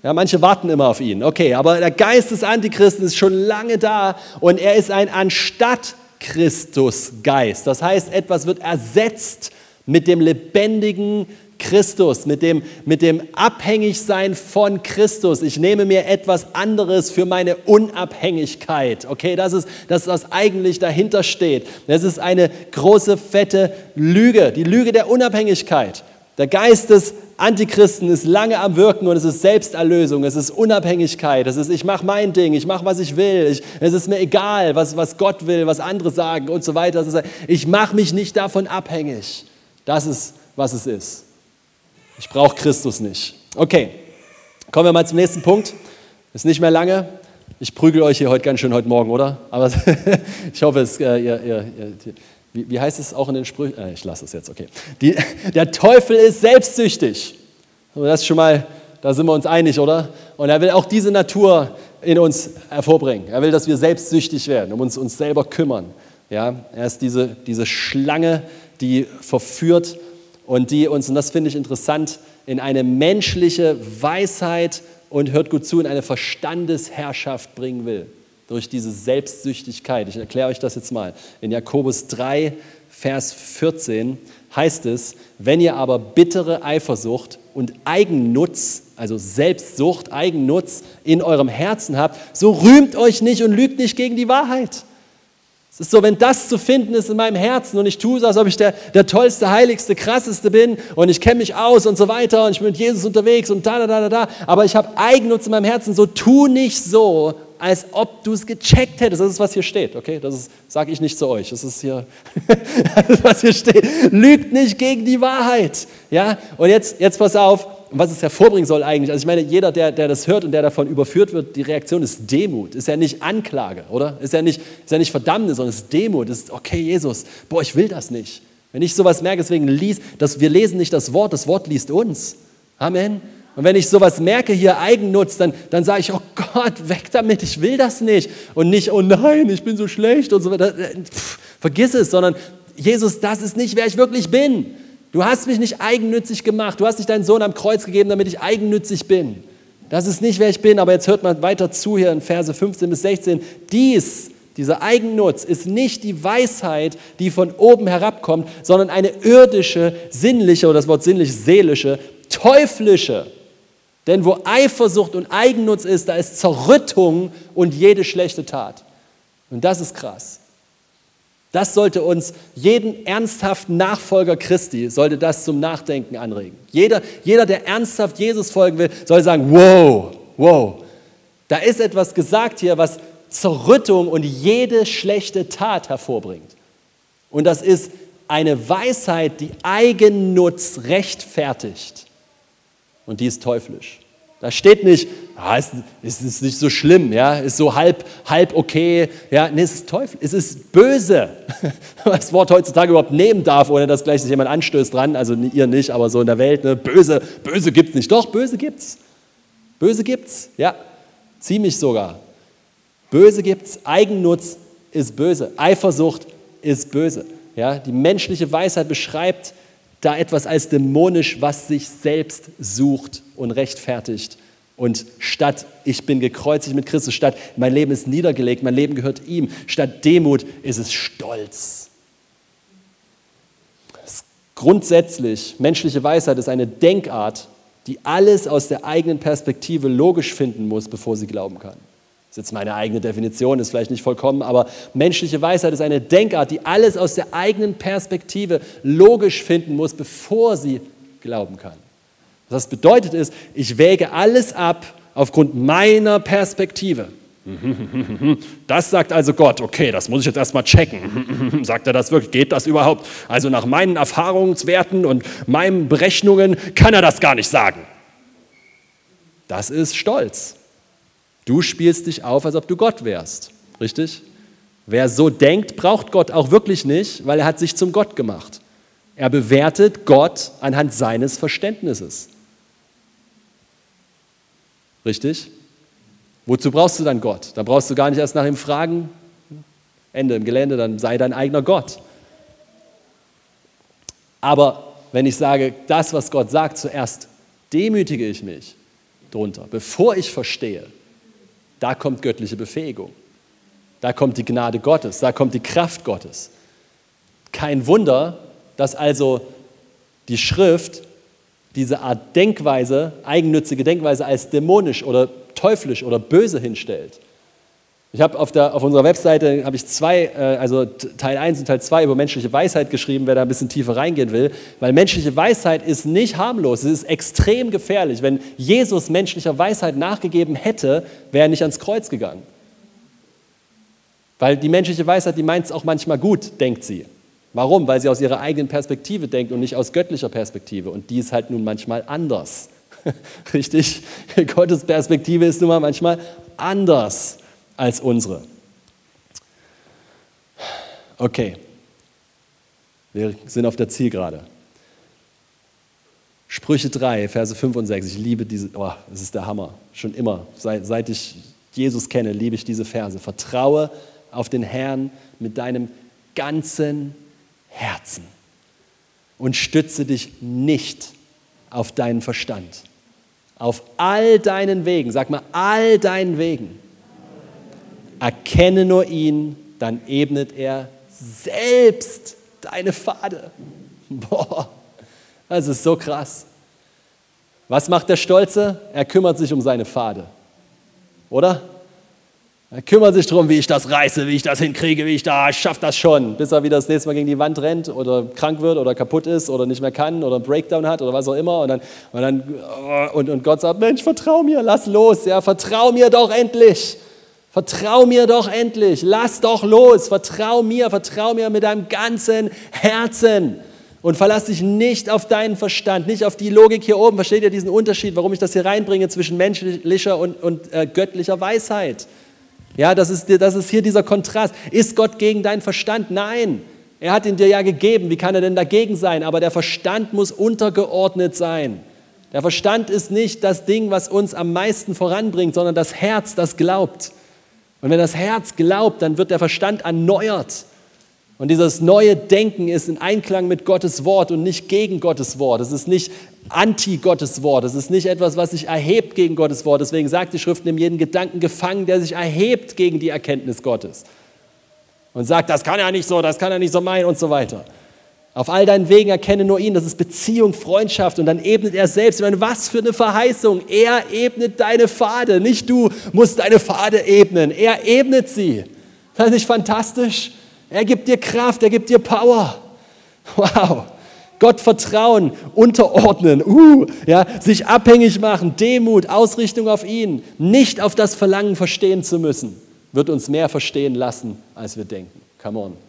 Speaker 1: Ja, manche warten immer auf ihn. Okay, aber der Geist des Antichristen ist schon lange da und er ist ein anstatt Christus Geist. Das heißt, etwas wird ersetzt mit dem lebendigen Christus, mit dem, mit dem Abhängigsein von Christus. Ich nehme mir etwas anderes für meine Unabhängigkeit. Okay, das ist das, was eigentlich dahinter steht. Das ist eine große, fette Lüge, die Lüge der Unabhängigkeit. Der Geist des Antichristen ist lange am Wirken und es ist Selbsterlösung, es ist Unabhängigkeit, es ist, ich mache mein Ding, ich mache, was ich will, ich, es ist mir egal, was, was Gott will, was andere sagen und so weiter. ich mache mich nicht davon abhängig. Das ist, was es ist. Ich brauche Christus nicht. Okay, kommen wir mal zum nächsten Punkt. Ist nicht mehr lange. Ich prügel euch hier heute ganz schön heute Morgen, oder? Aber ich hoffe, es, äh, ihr, ihr, ihr, Wie, wie heißt es auch in den Sprüchen? Äh, ich lasse es jetzt, okay. Die, der Teufel ist selbstsüchtig. das ist schon mal, da sind wir uns einig, oder? Und er will auch diese Natur in uns hervorbringen. Er will, dass wir selbstsüchtig werden, um uns, uns selber kümmern. Ja, er ist diese, diese Schlange, die verführt und die uns, und das finde ich interessant, in eine menschliche Weisheit und hört gut zu, in eine Verstandesherrschaft bringen will. Durch diese Selbstsüchtigkeit. Ich erkläre euch das jetzt mal. In Jakobus 3, Vers 14 heißt es, wenn ihr aber bittere Eifersucht und Eigennutz, also Selbstsucht, Eigennutz in eurem Herzen habt, so rühmt euch nicht und lügt nicht gegen die Wahrheit. Es ist so, wenn das zu finden ist in meinem Herzen und ich tue es, als ob ich der, der tollste, heiligste, krasseste bin und ich kenne mich aus und so weiter und ich bin mit Jesus unterwegs und da, da, da, da, da, aber ich habe Eigennutz in meinem Herzen, so tu nicht so, als ob du es gecheckt hättest. Das ist, was hier steht, okay? Das sage ich nicht zu euch. Das ist hier, das ist, was hier steht. Lügt nicht gegen die Wahrheit, ja? Und jetzt, jetzt pass auf, und was es hervorbringen soll eigentlich. Also ich meine, jeder, der, der das hört und der davon überführt wird, die Reaktion ist Demut. Ist ja nicht Anklage, oder? Ist ja nicht, ist ja nicht Verdammnis, sondern es ist Demut. Ist, okay, Jesus, boah, ich will das nicht. Wenn ich sowas merke, deswegen liest, dass wir lesen nicht das Wort, das Wort liest uns. Amen. Und wenn ich sowas merke, hier Eigennutz, dann, dann sage ich, oh Gott, weg damit, ich will das nicht. Und nicht, oh nein, ich bin so schlecht und so weiter. Pff, vergiss es, sondern Jesus, das ist nicht, wer ich wirklich bin. Du hast mich nicht eigennützig gemacht. Du hast nicht deinen Sohn am Kreuz gegeben, damit ich eigennützig bin. Das ist nicht, wer ich bin. Aber jetzt hört man weiter zu hier in Verse 15 bis 16. Dies, dieser Eigennutz, ist nicht die Weisheit, die von oben herabkommt, sondern eine irdische, sinnliche, oder das Wort sinnlich, seelische, teuflische. Denn wo Eifersucht und Eigennutz ist, da ist Zerrüttung und jede schlechte Tat. Und das ist krass. Das sollte uns, jeden ernsthaften Nachfolger Christi, sollte das zum Nachdenken anregen. Jeder, jeder, der ernsthaft Jesus folgen will, soll sagen, wow, wow, da ist etwas gesagt hier, was Zerrüttung und jede schlechte Tat hervorbringt. Und das ist eine Weisheit, die Eigennutz rechtfertigt. Und die ist teuflisch. Da steht nicht, ah, es, es ist nicht so schlimm, ja, ist so halb, halb okay. Ja, nee, es ist Teufel, es ist böse. Was Wort heutzutage überhaupt nehmen darf, ohne dass gleich sich jemand anstößt dran. Also ihr nicht, aber so in der Welt, ne, böse, böse es nicht. Doch, böse gibt's. Böse gibt's, ja, ziemlich sogar. Böse gibt's, Eigennutz ist böse, Eifersucht ist böse. Ja, die menschliche Weisheit beschreibt da etwas als dämonisch, was sich selbst sucht und rechtfertigt. Und statt ich bin gekreuzigt mit Christus, statt mein Leben ist niedergelegt, mein Leben gehört ihm, statt Demut ist es Stolz. Grundsätzlich, menschliche Weisheit ist eine Denkart, die alles aus der eigenen Perspektive logisch finden muss, bevor sie glauben kann. Ist jetzt meine eigene Definition, ist vielleicht nicht vollkommen, aber menschliche Weisheit ist eine Denkart, die alles aus der eigenen Perspektive logisch finden muss, bevor sie glauben kann. Was das bedeutet ist, ich wäge alles ab aufgrund meiner Perspektive. Das sagt also Gott, okay, das muss ich jetzt erstmal checken. Sagt er das wirklich? Geht das überhaupt? Also nach meinen Erfahrungswerten und meinen Berechnungen kann er das gar nicht sagen. Das ist Stolz. Du spielst dich auf, als ob du Gott wärst. Richtig? Wer so denkt, braucht Gott auch wirklich nicht, weil er hat sich zum Gott gemacht. Er bewertet Gott anhand seines Verständnisses. Richtig? Wozu brauchst du dann Gott? Da brauchst du gar nicht erst nach ihm fragen. Ende im Gelände, dann sei dein eigener Gott. Aber wenn ich sage, das, was Gott sagt, zuerst demütige ich mich drunter, bevor ich verstehe, da kommt göttliche Befähigung. Da kommt die Gnade Gottes, da kommt die Kraft Gottes. Kein Wunder, dass also die Schrift diese Art Denkweise, eigennützige Denkweise als dämonisch oder teuflisch oder böse hinstellt. Ich habe auf, auf unserer Webseite habe ich zwei, äh, also Teil 1 und Teil 2 über menschliche Weisheit geschrieben, wer da ein bisschen tiefer reingehen will, weil menschliche Weisheit ist nicht harmlos, es ist extrem gefährlich. Wenn Jesus menschlicher Weisheit nachgegeben hätte, wäre er nicht ans Kreuz gegangen. Weil die menschliche Weisheit, die meint es auch manchmal gut, denkt sie. Warum? Weil sie aus ihrer eigenen Perspektive denkt und nicht aus göttlicher Perspektive. Und die ist halt nun manchmal anders. Richtig? Gottes Perspektive ist nun mal manchmal anders als unsere. Okay. Wir sind auf der Zielgerade. Sprüche 3, Verse 5 und 6. Ich liebe diese, oh, das ist der Hammer. Schon immer, seit, seit ich Jesus kenne, liebe ich diese Verse. Vertraue auf den Herrn mit deinem ganzen Herzen und stütze dich nicht auf deinen Verstand. Auf all deinen Wegen, sag mal, all deinen Wegen. Erkenne nur ihn, dann ebnet er selbst deine Pfade. Boah, das ist so krass. Was macht der Stolze? Er kümmert sich um seine Pfade. Oder? Er kümmert sich darum, wie ich das reiße, wie ich das hinkriege, wie ich da, schaffe das schon, bis er wieder das nächste Mal gegen die Wand rennt oder krank wird oder kaputt ist oder nicht mehr kann oder einen Breakdown hat oder was auch immer. Und, dann, und, dann, und, und Gott sagt, Mensch, vertrau mir, lass los, ja, vertrau mir doch endlich. Vertrau mir doch endlich, lass doch los, vertrau mir, vertrau mir mit deinem ganzen Herzen und verlass dich nicht auf deinen Verstand, nicht auf die Logik hier oben. Versteht ihr diesen Unterschied, warum ich das hier reinbringe zwischen menschlicher und, und äh, göttlicher Weisheit? Ja, das ist, das ist hier dieser Kontrast. Ist Gott gegen deinen Verstand? Nein. Er hat ihn dir ja gegeben. Wie kann er denn dagegen sein? Aber der Verstand muss untergeordnet sein. Der Verstand ist nicht das Ding, was uns am meisten voranbringt, sondern das Herz, das glaubt. Und wenn das Herz glaubt, dann wird der Verstand erneuert. Und dieses neue Denken ist in Einklang mit Gottes Wort und nicht gegen Gottes Wort. Es ist nicht anti-Gottes Wort. Es ist nicht etwas, was sich erhebt gegen Gottes Wort. Deswegen sagt die Schrift, nimm jeden Gedanken gefangen, der sich erhebt gegen die Erkenntnis Gottes. Und sagt, das kann er nicht so, das kann er nicht so meinen und so weiter. Auf all deinen Wegen erkenne nur ihn. Das ist Beziehung, Freundschaft. Und dann ebnet er selbst. Ich meine, was für eine Verheißung. Er ebnet deine Pfade. Nicht du musst deine Pfade ebnen. Er ebnet sie. Das ist nicht fantastisch? Er gibt dir Kraft, er gibt dir Power. Wow. Gott vertrauen, unterordnen, uh, ja, sich abhängig machen, Demut, Ausrichtung auf ihn, nicht auf das Verlangen verstehen zu müssen, wird uns mehr verstehen lassen, als wir denken. Come on.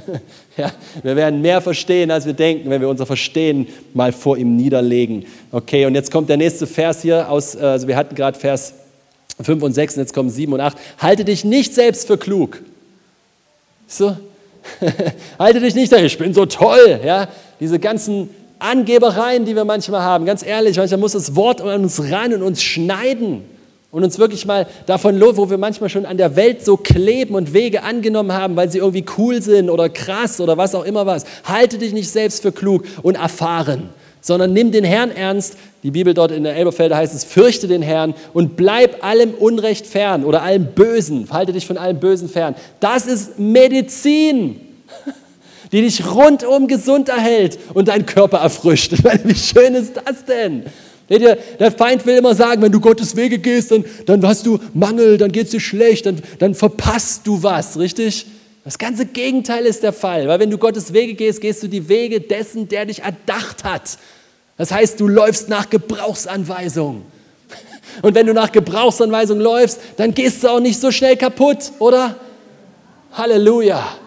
Speaker 1: ja, wir werden mehr verstehen, als wir denken, wenn wir unser Verstehen mal vor ihm niederlegen. Okay, und jetzt kommt der nächste Vers hier aus, äh, also wir hatten gerade Vers 5 und 6 und jetzt kommen 7 und 8. Halte dich nicht selbst für klug. So, halte dich nicht ich bin so toll. Ja, diese ganzen Angebereien, die wir manchmal haben, ganz ehrlich, manchmal muss das Wort an uns ran und uns schneiden und uns wirklich mal davon los, wo wir manchmal schon an der Welt so kleben und Wege angenommen haben, weil sie irgendwie cool sind oder krass oder was auch immer was. Halte dich nicht selbst für klug und erfahren, sondern nimm den Herrn ernst. Die Bibel dort in der Elberfelder heißt es, fürchte den Herrn und bleib allem Unrecht fern oder allem Bösen. Halte dich von allem Bösen fern. Das ist Medizin die dich rundum gesund erhält und deinen Körper erfrischt. Wie schön ist das denn? Der Feind will immer sagen, wenn du Gottes Wege gehst, dann, dann hast du Mangel, dann geht es dir schlecht, dann, dann verpasst du was, richtig? Das ganze Gegenteil ist der Fall, weil wenn du Gottes Wege gehst, gehst du die Wege dessen, der dich erdacht hat. Das heißt, du läufst nach Gebrauchsanweisung. Und wenn du nach Gebrauchsanweisung läufst, dann gehst du auch nicht so schnell kaputt, oder? Halleluja.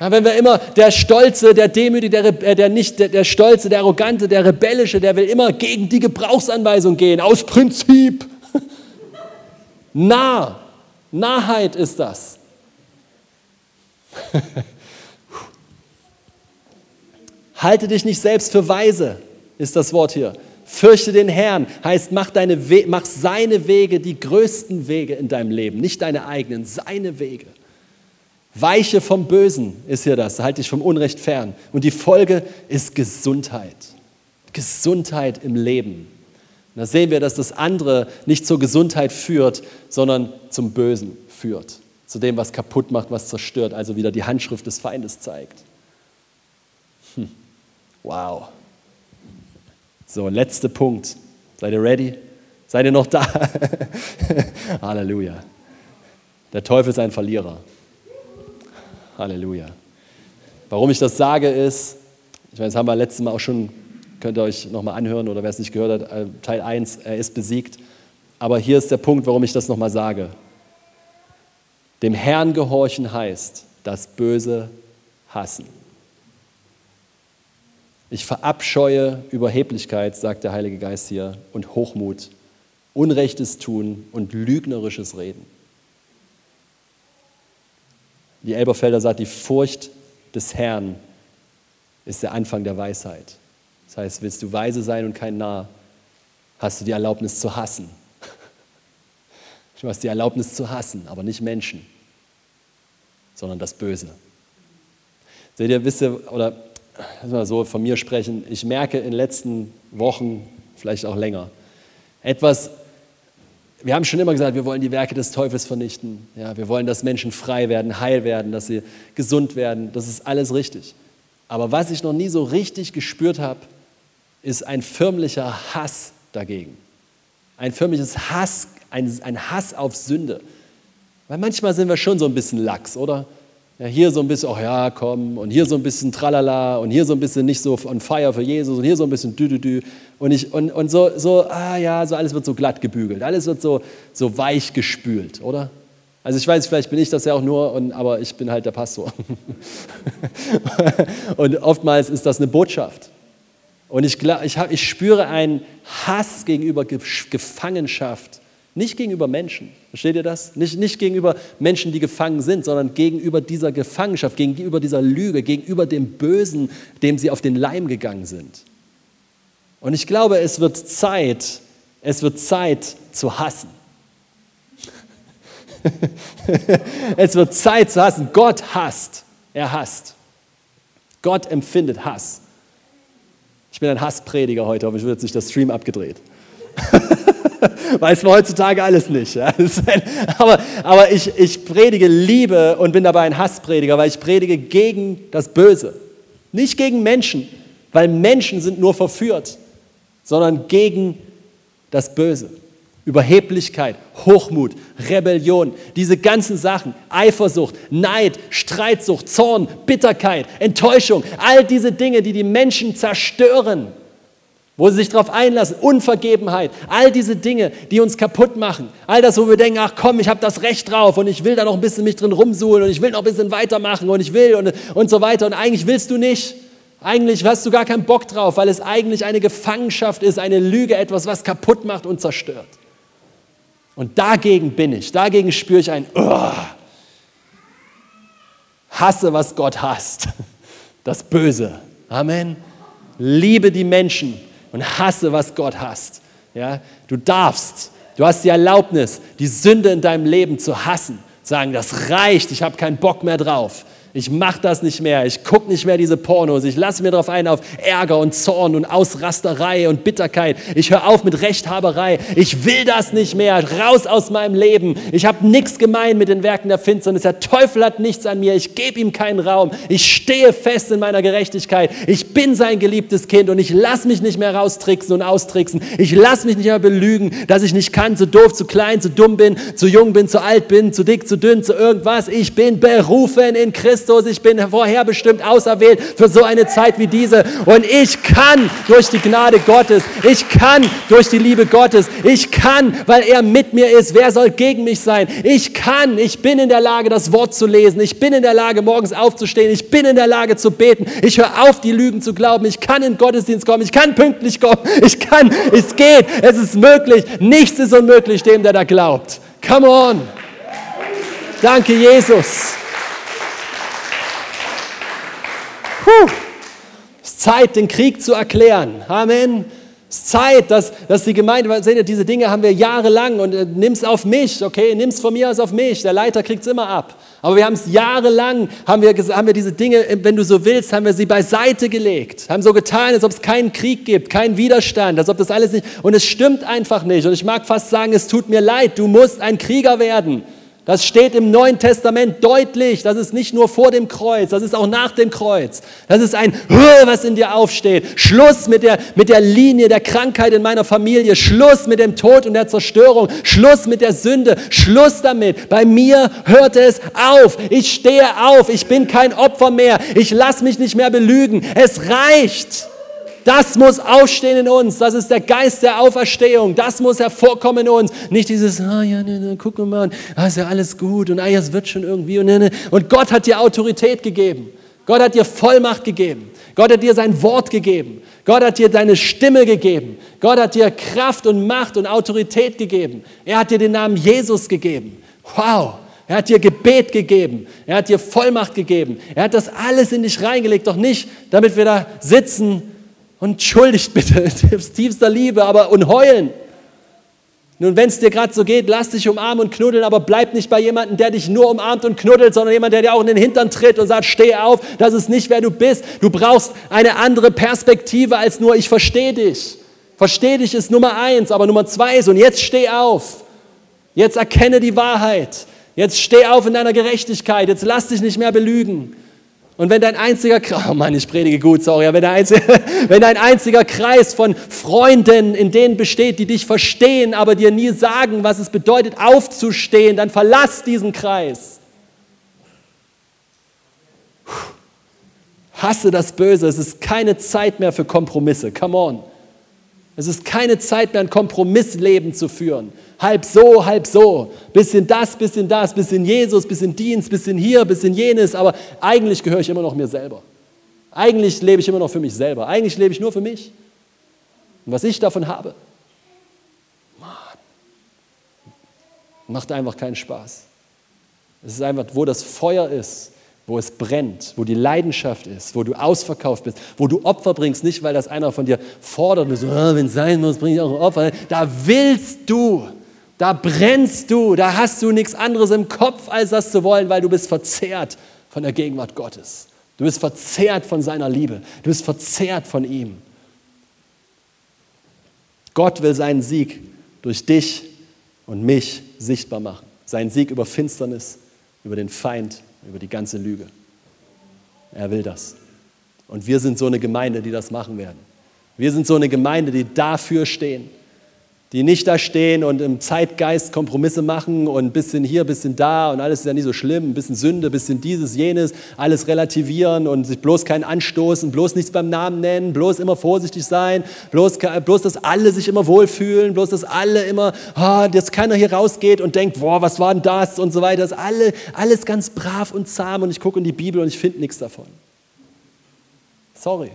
Speaker 1: Ja, wenn wir immer der Stolze, der Demütige, der, äh, der nicht, der, der Stolze, der Arrogante, der Rebellische, der will immer gegen die Gebrauchsanweisung gehen, aus Prinzip. Nah, Nahheit ist das. Halte dich nicht selbst für weise, ist das Wort hier. Fürchte den Herrn, heißt, mach, deine mach seine Wege die größten Wege in deinem Leben, nicht deine eigenen, seine Wege. Weiche vom Bösen ist hier das, halte dich vom Unrecht fern. Und die Folge ist Gesundheit. Gesundheit im Leben. Und da sehen wir, dass das andere nicht zur Gesundheit führt, sondern zum Bösen führt. Zu dem, was kaputt macht, was zerstört, also wieder die Handschrift des Feindes zeigt. Hm. Wow. So, letzter Punkt. Seid ihr ready? Seid ihr noch da? Halleluja. Der Teufel ist ein Verlierer. Halleluja. Warum ich das sage ist, ich meine, das haben wir letztes Mal auch schon, könnt ihr euch nochmal anhören oder wer es nicht gehört hat, äh, Teil 1, er ist besiegt. Aber hier ist der Punkt, warum ich das nochmal sage. Dem Herrn gehorchen heißt, das Böse hassen. Ich verabscheue Überheblichkeit, sagt der Heilige Geist hier, und Hochmut, Unrechtes tun und lügnerisches Reden. Die Elberfelder sagt, die Furcht des Herrn ist der Anfang der Weisheit. Das heißt, willst du weise sein und kein Narr, hast du die Erlaubnis zu hassen. Du hast die Erlaubnis zu hassen, aber nicht Menschen, sondern das Böse. Seht ihr, wisst ihr, oder lass mal so von mir sprechen, ich merke in den letzten Wochen, vielleicht auch länger, etwas, wir haben schon immer gesagt, wir wollen die Werke des Teufels vernichten. Ja, wir wollen, dass Menschen frei werden, heil werden, dass sie gesund werden. Das ist alles richtig. Aber was ich noch nie so richtig gespürt habe, ist ein förmlicher Hass dagegen. Ein förmliches Hass ein, ein Hass auf Sünde. Weil manchmal sind wir schon so ein bisschen lax, oder? Ja, hier so ein bisschen, ach ja, komm, und hier so ein bisschen tralala, und hier so ein bisschen nicht so on fire für Jesus, und hier so ein bisschen dü, dü, dü. Und, ich, und, und so, so, ah ja, so alles wird so glatt gebügelt, alles wird so, so weich gespült, oder? Also ich weiß, vielleicht bin ich das ja auch nur, und, aber ich bin halt der Pastor. und oftmals ist das eine Botschaft. Und ich, ich, hab, ich spüre einen Hass gegenüber Gefangenschaft nicht gegenüber Menschen. Versteht ihr das? Nicht, nicht gegenüber Menschen, die gefangen sind, sondern gegenüber dieser Gefangenschaft, gegenüber dieser Lüge, gegenüber dem Bösen, dem sie auf den Leim gegangen sind. Und ich glaube, es wird Zeit, es wird Zeit zu hassen. es wird Zeit zu hassen. Gott hasst. Er hasst. Gott empfindet Hass. Ich bin ein Hassprediger heute, aber ich wird sich das Stream abgedreht. Weiß man heutzutage alles nicht. Ja? aber aber ich, ich predige Liebe und bin dabei ein Hassprediger, weil ich predige gegen das Böse. Nicht gegen Menschen, weil Menschen sind nur verführt, sondern gegen das Böse. Überheblichkeit, Hochmut, Rebellion, diese ganzen Sachen, Eifersucht, Neid, Streitsucht, Zorn, Bitterkeit, Enttäuschung, all diese Dinge, die die Menschen zerstören wo sie sich darauf einlassen, Unvergebenheit, all diese Dinge, die uns kaputt machen, all das, wo wir denken, ach komm, ich habe das Recht drauf und ich will da noch ein bisschen mich drin rumsuhlen und ich will noch ein bisschen weitermachen und ich will und, und so weiter und eigentlich willst du nicht. Eigentlich hast du gar keinen Bock drauf, weil es eigentlich eine Gefangenschaft ist, eine Lüge, etwas, was kaputt macht und zerstört. Und dagegen bin ich, dagegen spüre ich ein, oh, hasse, was Gott hasst, das Böse. Amen. Liebe die Menschen, und hasse, was Gott hasst. Ja? Du darfst, du hast die Erlaubnis, die Sünde in deinem Leben zu hassen. Sagen, das reicht, ich habe keinen Bock mehr drauf. Ich mache das nicht mehr. Ich gucke nicht mehr diese Pornos. Ich lasse mir darauf ein auf Ärger und Zorn und Ausrasterei und Bitterkeit. Ich höre auf mit Rechthaberei. Ich will das nicht mehr. Raus aus meinem Leben. Ich habe nichts gemein mit den Werken der Finsternis. Der Teufel hat nichts an mir. Ich gebe ihm keinen Raum. Ich stehe fest in meiner Gerechtigkeit. Ich bin sein geliebtes Kind und ich lasse mich nicht mehr raustricksen und austricksen. Ich lasse mich nicht mehr belügen, dass ich nicht kann, zu doof, zu klein, zu dumm bin, zu jung bin, zu alt bin, zu dick, zu dünn, zu irgendwas. Ich bin berufen in Christus. Christus, ich bin vorherbestimmt auserwählt für so eine Zeit wie diese. Und ich kann durch die Gnade Gottes, ich kann durch die Liebe Gottes, ich kann, weil er mit mir ist. Wer soll gegen mich sein? Ich kann, ich bin in der Lage, das Wort zu lesen. Ich bin in der Lage, morgens aufzustehen. Ich bin in der Lage zu beten. Ich höre auf, die Lügen zu glauben. Ich kann in Gottesdienst kommen. Ich kann pünktlich kommen. Ich kann, es geht, es ist möglich. Nichts ist unmöglich dem, der da glaubt. Come on. Danke, Jesus. Puh, es ist Zeit, den Krieg zu erklären. Amen. Es ist Zeit, dass, dass die Gemeinde, seht ihr, diese Dinge haben wir jahrelang und äh, nimm's auf mich, okay, nimm's von mir aus auf mich. Der Leiter kriegt es immer ab. Aber wir haben es jahrelang, haben wir, haben wir diese Dinge, äh, wenn du so willst, haben wir sie beiseite gelegt. Haben so getan, als ob es keinen Krieg gibt, keinen Widerstand, als ob das alles nicht, und es stimmt einfach nicht. Und ich mag fast sagen, es tut mir leid, du musst ein Krieger werden. Das steht im Neuen Testament deutlich. Das ist nicht nur vor dem Kreuz, das ist auch nach dem Kreuz. Das ist ein was in dir aufsteht. Schluss mit der, mit der Linie der Krankheit in meiner Familie. Schluss mit dem Tod und der Zerstörung. Schluss mit der Sünde. Schluss damit. Bei mir hört es auf. Ich stehe auf. Ich bin kein Opfer mehr. Ich lasse mich nicht mehr belügen. Es reicht. Das muss aufstehen in uns. Das ist der Geist der Auferstehung. Das muss hervorkommen in uns. Nicht dieses, ah ja, ne, ne, guck mal, ah, ist ja alles gut und ah, ja, es wird schon irgendwie. Und, ne, ne. und Gott hat dir Autorität gegeben. Gott hat dir Vollmacht gegeben. Gott hat dir sein Wort gegeben. Gott hat dir deine Stimme gegeben. Gott hat dir Kraft und Macht und Autorität gegeben. Er hat dir den Namen Jesus gegeben. Wow. Er hat dir Gebet gegeben. Er hat dir Vollmacht gegeben. Er hat das alles in dich reingelegt. Doch nicht, damit wir da sitzen und entschuldigt bitte aus tiefster Liebe, aber und heulen. Nun, wenn es dir gerade so geht, lass dich umarmen und knuddeln, aber bleib nicht bei jemandem, der dich nur umarmt und knuddelt, sondern jemand, der dir auch in den Hintern tritt und sagt, steh auf, das ist nicht, wer du bist. Du brauchst eine andere Perspektive als nur, ich verstehe dich. Versteh dich ist Nummer eins, aber Nummer zwei ist, und jetzt steh auf. Jetzt erkenne die Wahrheit. Jetzt steh auf in deiner Gerechtigkeit. Jetzt lass dich nicht mehr belügen. Und wenn dein einziger Kreis, oh Mann, ich predige gut, sorry, wenn, dein einziger, wenn dein einziger Kreis von Freunden in denen besteht, die dich verstehen, aber dir nie sagen, was es bedeutet, aufzustehen, dann verlass diesen Kreis. Hasse das Böse, es ist keine Zeit mehr für Kompromisse, come on. Es ist keine Zeit mehr, ein Kompromissleben zu führen. Halb so, halb so. Bisschen das, bisschen das, bisschen Jesus, bisschen Dienst, bisschen hier, bisschen jenes. Aber eigentlich gehöre ich immer noch mir selber. Eigentlich lebe ich immer noch für mich selber. Eigentlich lebe ich nur für mich. Und was ich davon habe, Mann, macht einfach keinen Spaß. Es ist einfach, wo das Feuer ist, wo es brennt, wo die Leidenschaft ist, wo du ausverkauft bist, wo du Opfer bringst, nicht weil das einer von dir fordert und so, ah, wenn es sein muss, bringe ich auch ein Opfer. Da willst du, da brennst du, da hast du nichts anderes im Kopf, als das zu wollen, weil du bist verzehrt von der Gegenwart Gottes. Du bist verzehrt von seiner Liebe. Du bist verzehrt von ihm. Gott will seinen Sieg durch dich und mich sichtbar machen. Seinen Sieg über Finsternis, über den Feind, über die ganze Lüge. Er will das. Und wir sind so eine Gemeinde, die das machen werden. Wir sind so eine Gemeinde, die dafür stehen. Die nicht da stehen und im Zeitgeist Kompromisse machen und ein bisschen hier, ein bisschen da und alles ist ja nicht so schlimm, ein bisschen Sünde, ein bisschen dieses, jenes, alles relativieren und sich bloß keinen anstoßen, bloß nichts beim Namen nennen, bloß immer vorsichtig sein, bloß, bloß dass alle sich immer wohlfühlen, bloß dass alle immer, oh, dass keiner hier rausgeht und denkt, boah, was war denn das und so weiter. Das ist alle, alles ganz brav und zahm und ich gucke in die Bibel und ich finde nichts davon. Sorry.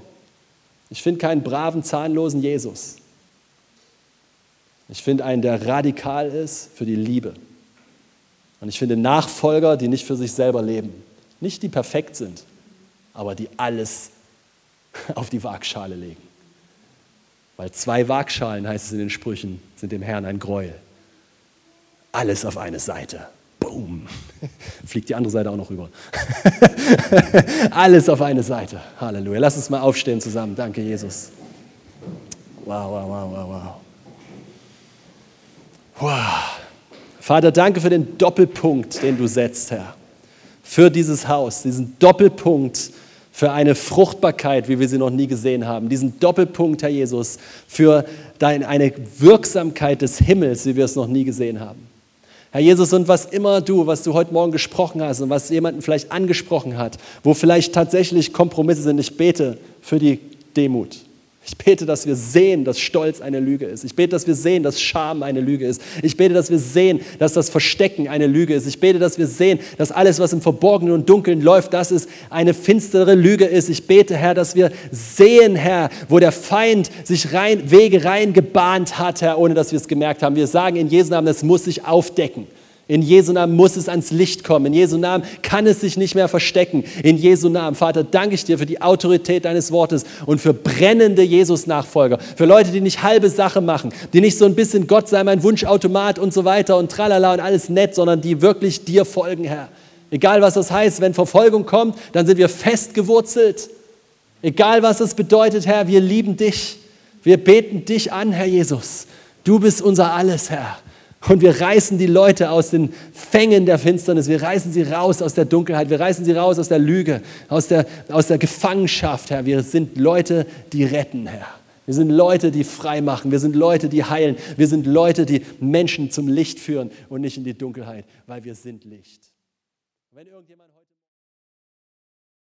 Speaker 1: Ich finde keinen braven, zahnlosen Jesus. Ich finde einen, der radikal ist für die Liebe. Und ich finde Nachfolger, die nicht für sich selber leben. Nicht die perfekt sind, aber die alles auf die Waagschale legen. Weil zwei Waagschalen, heißt es in den Sprüchen, sind dem Herrn ein Gräuel. Alles auf eine Seite. Boom. Fliegt die andere Seite auch noch rüber. Alles auf eine Seite. Halleluja. Lass uns mal aufstehen zusammen. Danke, Jesus. Wow, wow, wow, wow, wow. Wow. Vater, danke für den Doppelpunkt, den du setzt, Herr. Für dieses Haus, diesen Doppelpunkt für eine Fruchtbarkeit, wie wir sie noch nie gesehen haben. Diesen Doppelpunkt, Herr Jesus, für eine Wirksamkeit des Himmels, wie wir es noch nie gesehen haben. Herr Jesus, und was immer du, was du heute Morgen gesprochen hast und was jemanden vielleicht angesprochen hat, wo vielleicht tatsächlich Kompromisse sind, ich bete für die Demut. Ich bete, dass wir sehen, dass Stolz eine Lüge ist. Ich bete, dass wir sehen, dass Scham eine Lüge ist. Ich bete, dass wir sehen, dass das Verstecken eine Lüge ist. Ich bete, dass wir sehen, dass alles, was im Verborgenen und Dunkeln läuft, dass es eine finstere Lüge ist. Ich bete, Herr, dass wir sehen, Herr, wo der Feind sich rein, Wege rein gebahnt hat, Herr, ohne dass wir es gemerkt haben. Wir sagen in Jesu Namen, es muss sich aufdecken. In Jesu Namen muss es ans Licht kommen. In Jesu Namen kann es sich nicht mehr verstecken. In Jesu Namen, Vater, danke ich dir für die Autorität deines Wortes und für brennende Jesus-Nachfolger. Für Leute, die nicht halbe Sache machen, die nicht so ein bisschen Gott sei mein Wunschautomat und so weiter und tralala und alles nett, sondern die wirklich dir folgen, Herr. Egal was das heißt, wenn Verfolgung kommt, dann sind wir fest gewurzelt. Egal was das bedeutet, Herr, wir lieben dich. Wir beten dich an, Herr Jesus. Du bist unser Alles, Herr. Und wir reißen die Leute aus den Fängen der Finsternis, wir reißen sie raus aus der Dunkelheit, wir reißen sie raus aus der Lüge, aus der, aus der Gefangenschaft, Herr. Wir sind Leute, die retten, Herr. Wir sind Leute, die frei machen, wir sind Leute, die heilen, wir sind Leute, die Menschen zum Licht führen und nicht in die Dunkelheit, weil wir sind Licht. Wenn irgendjemand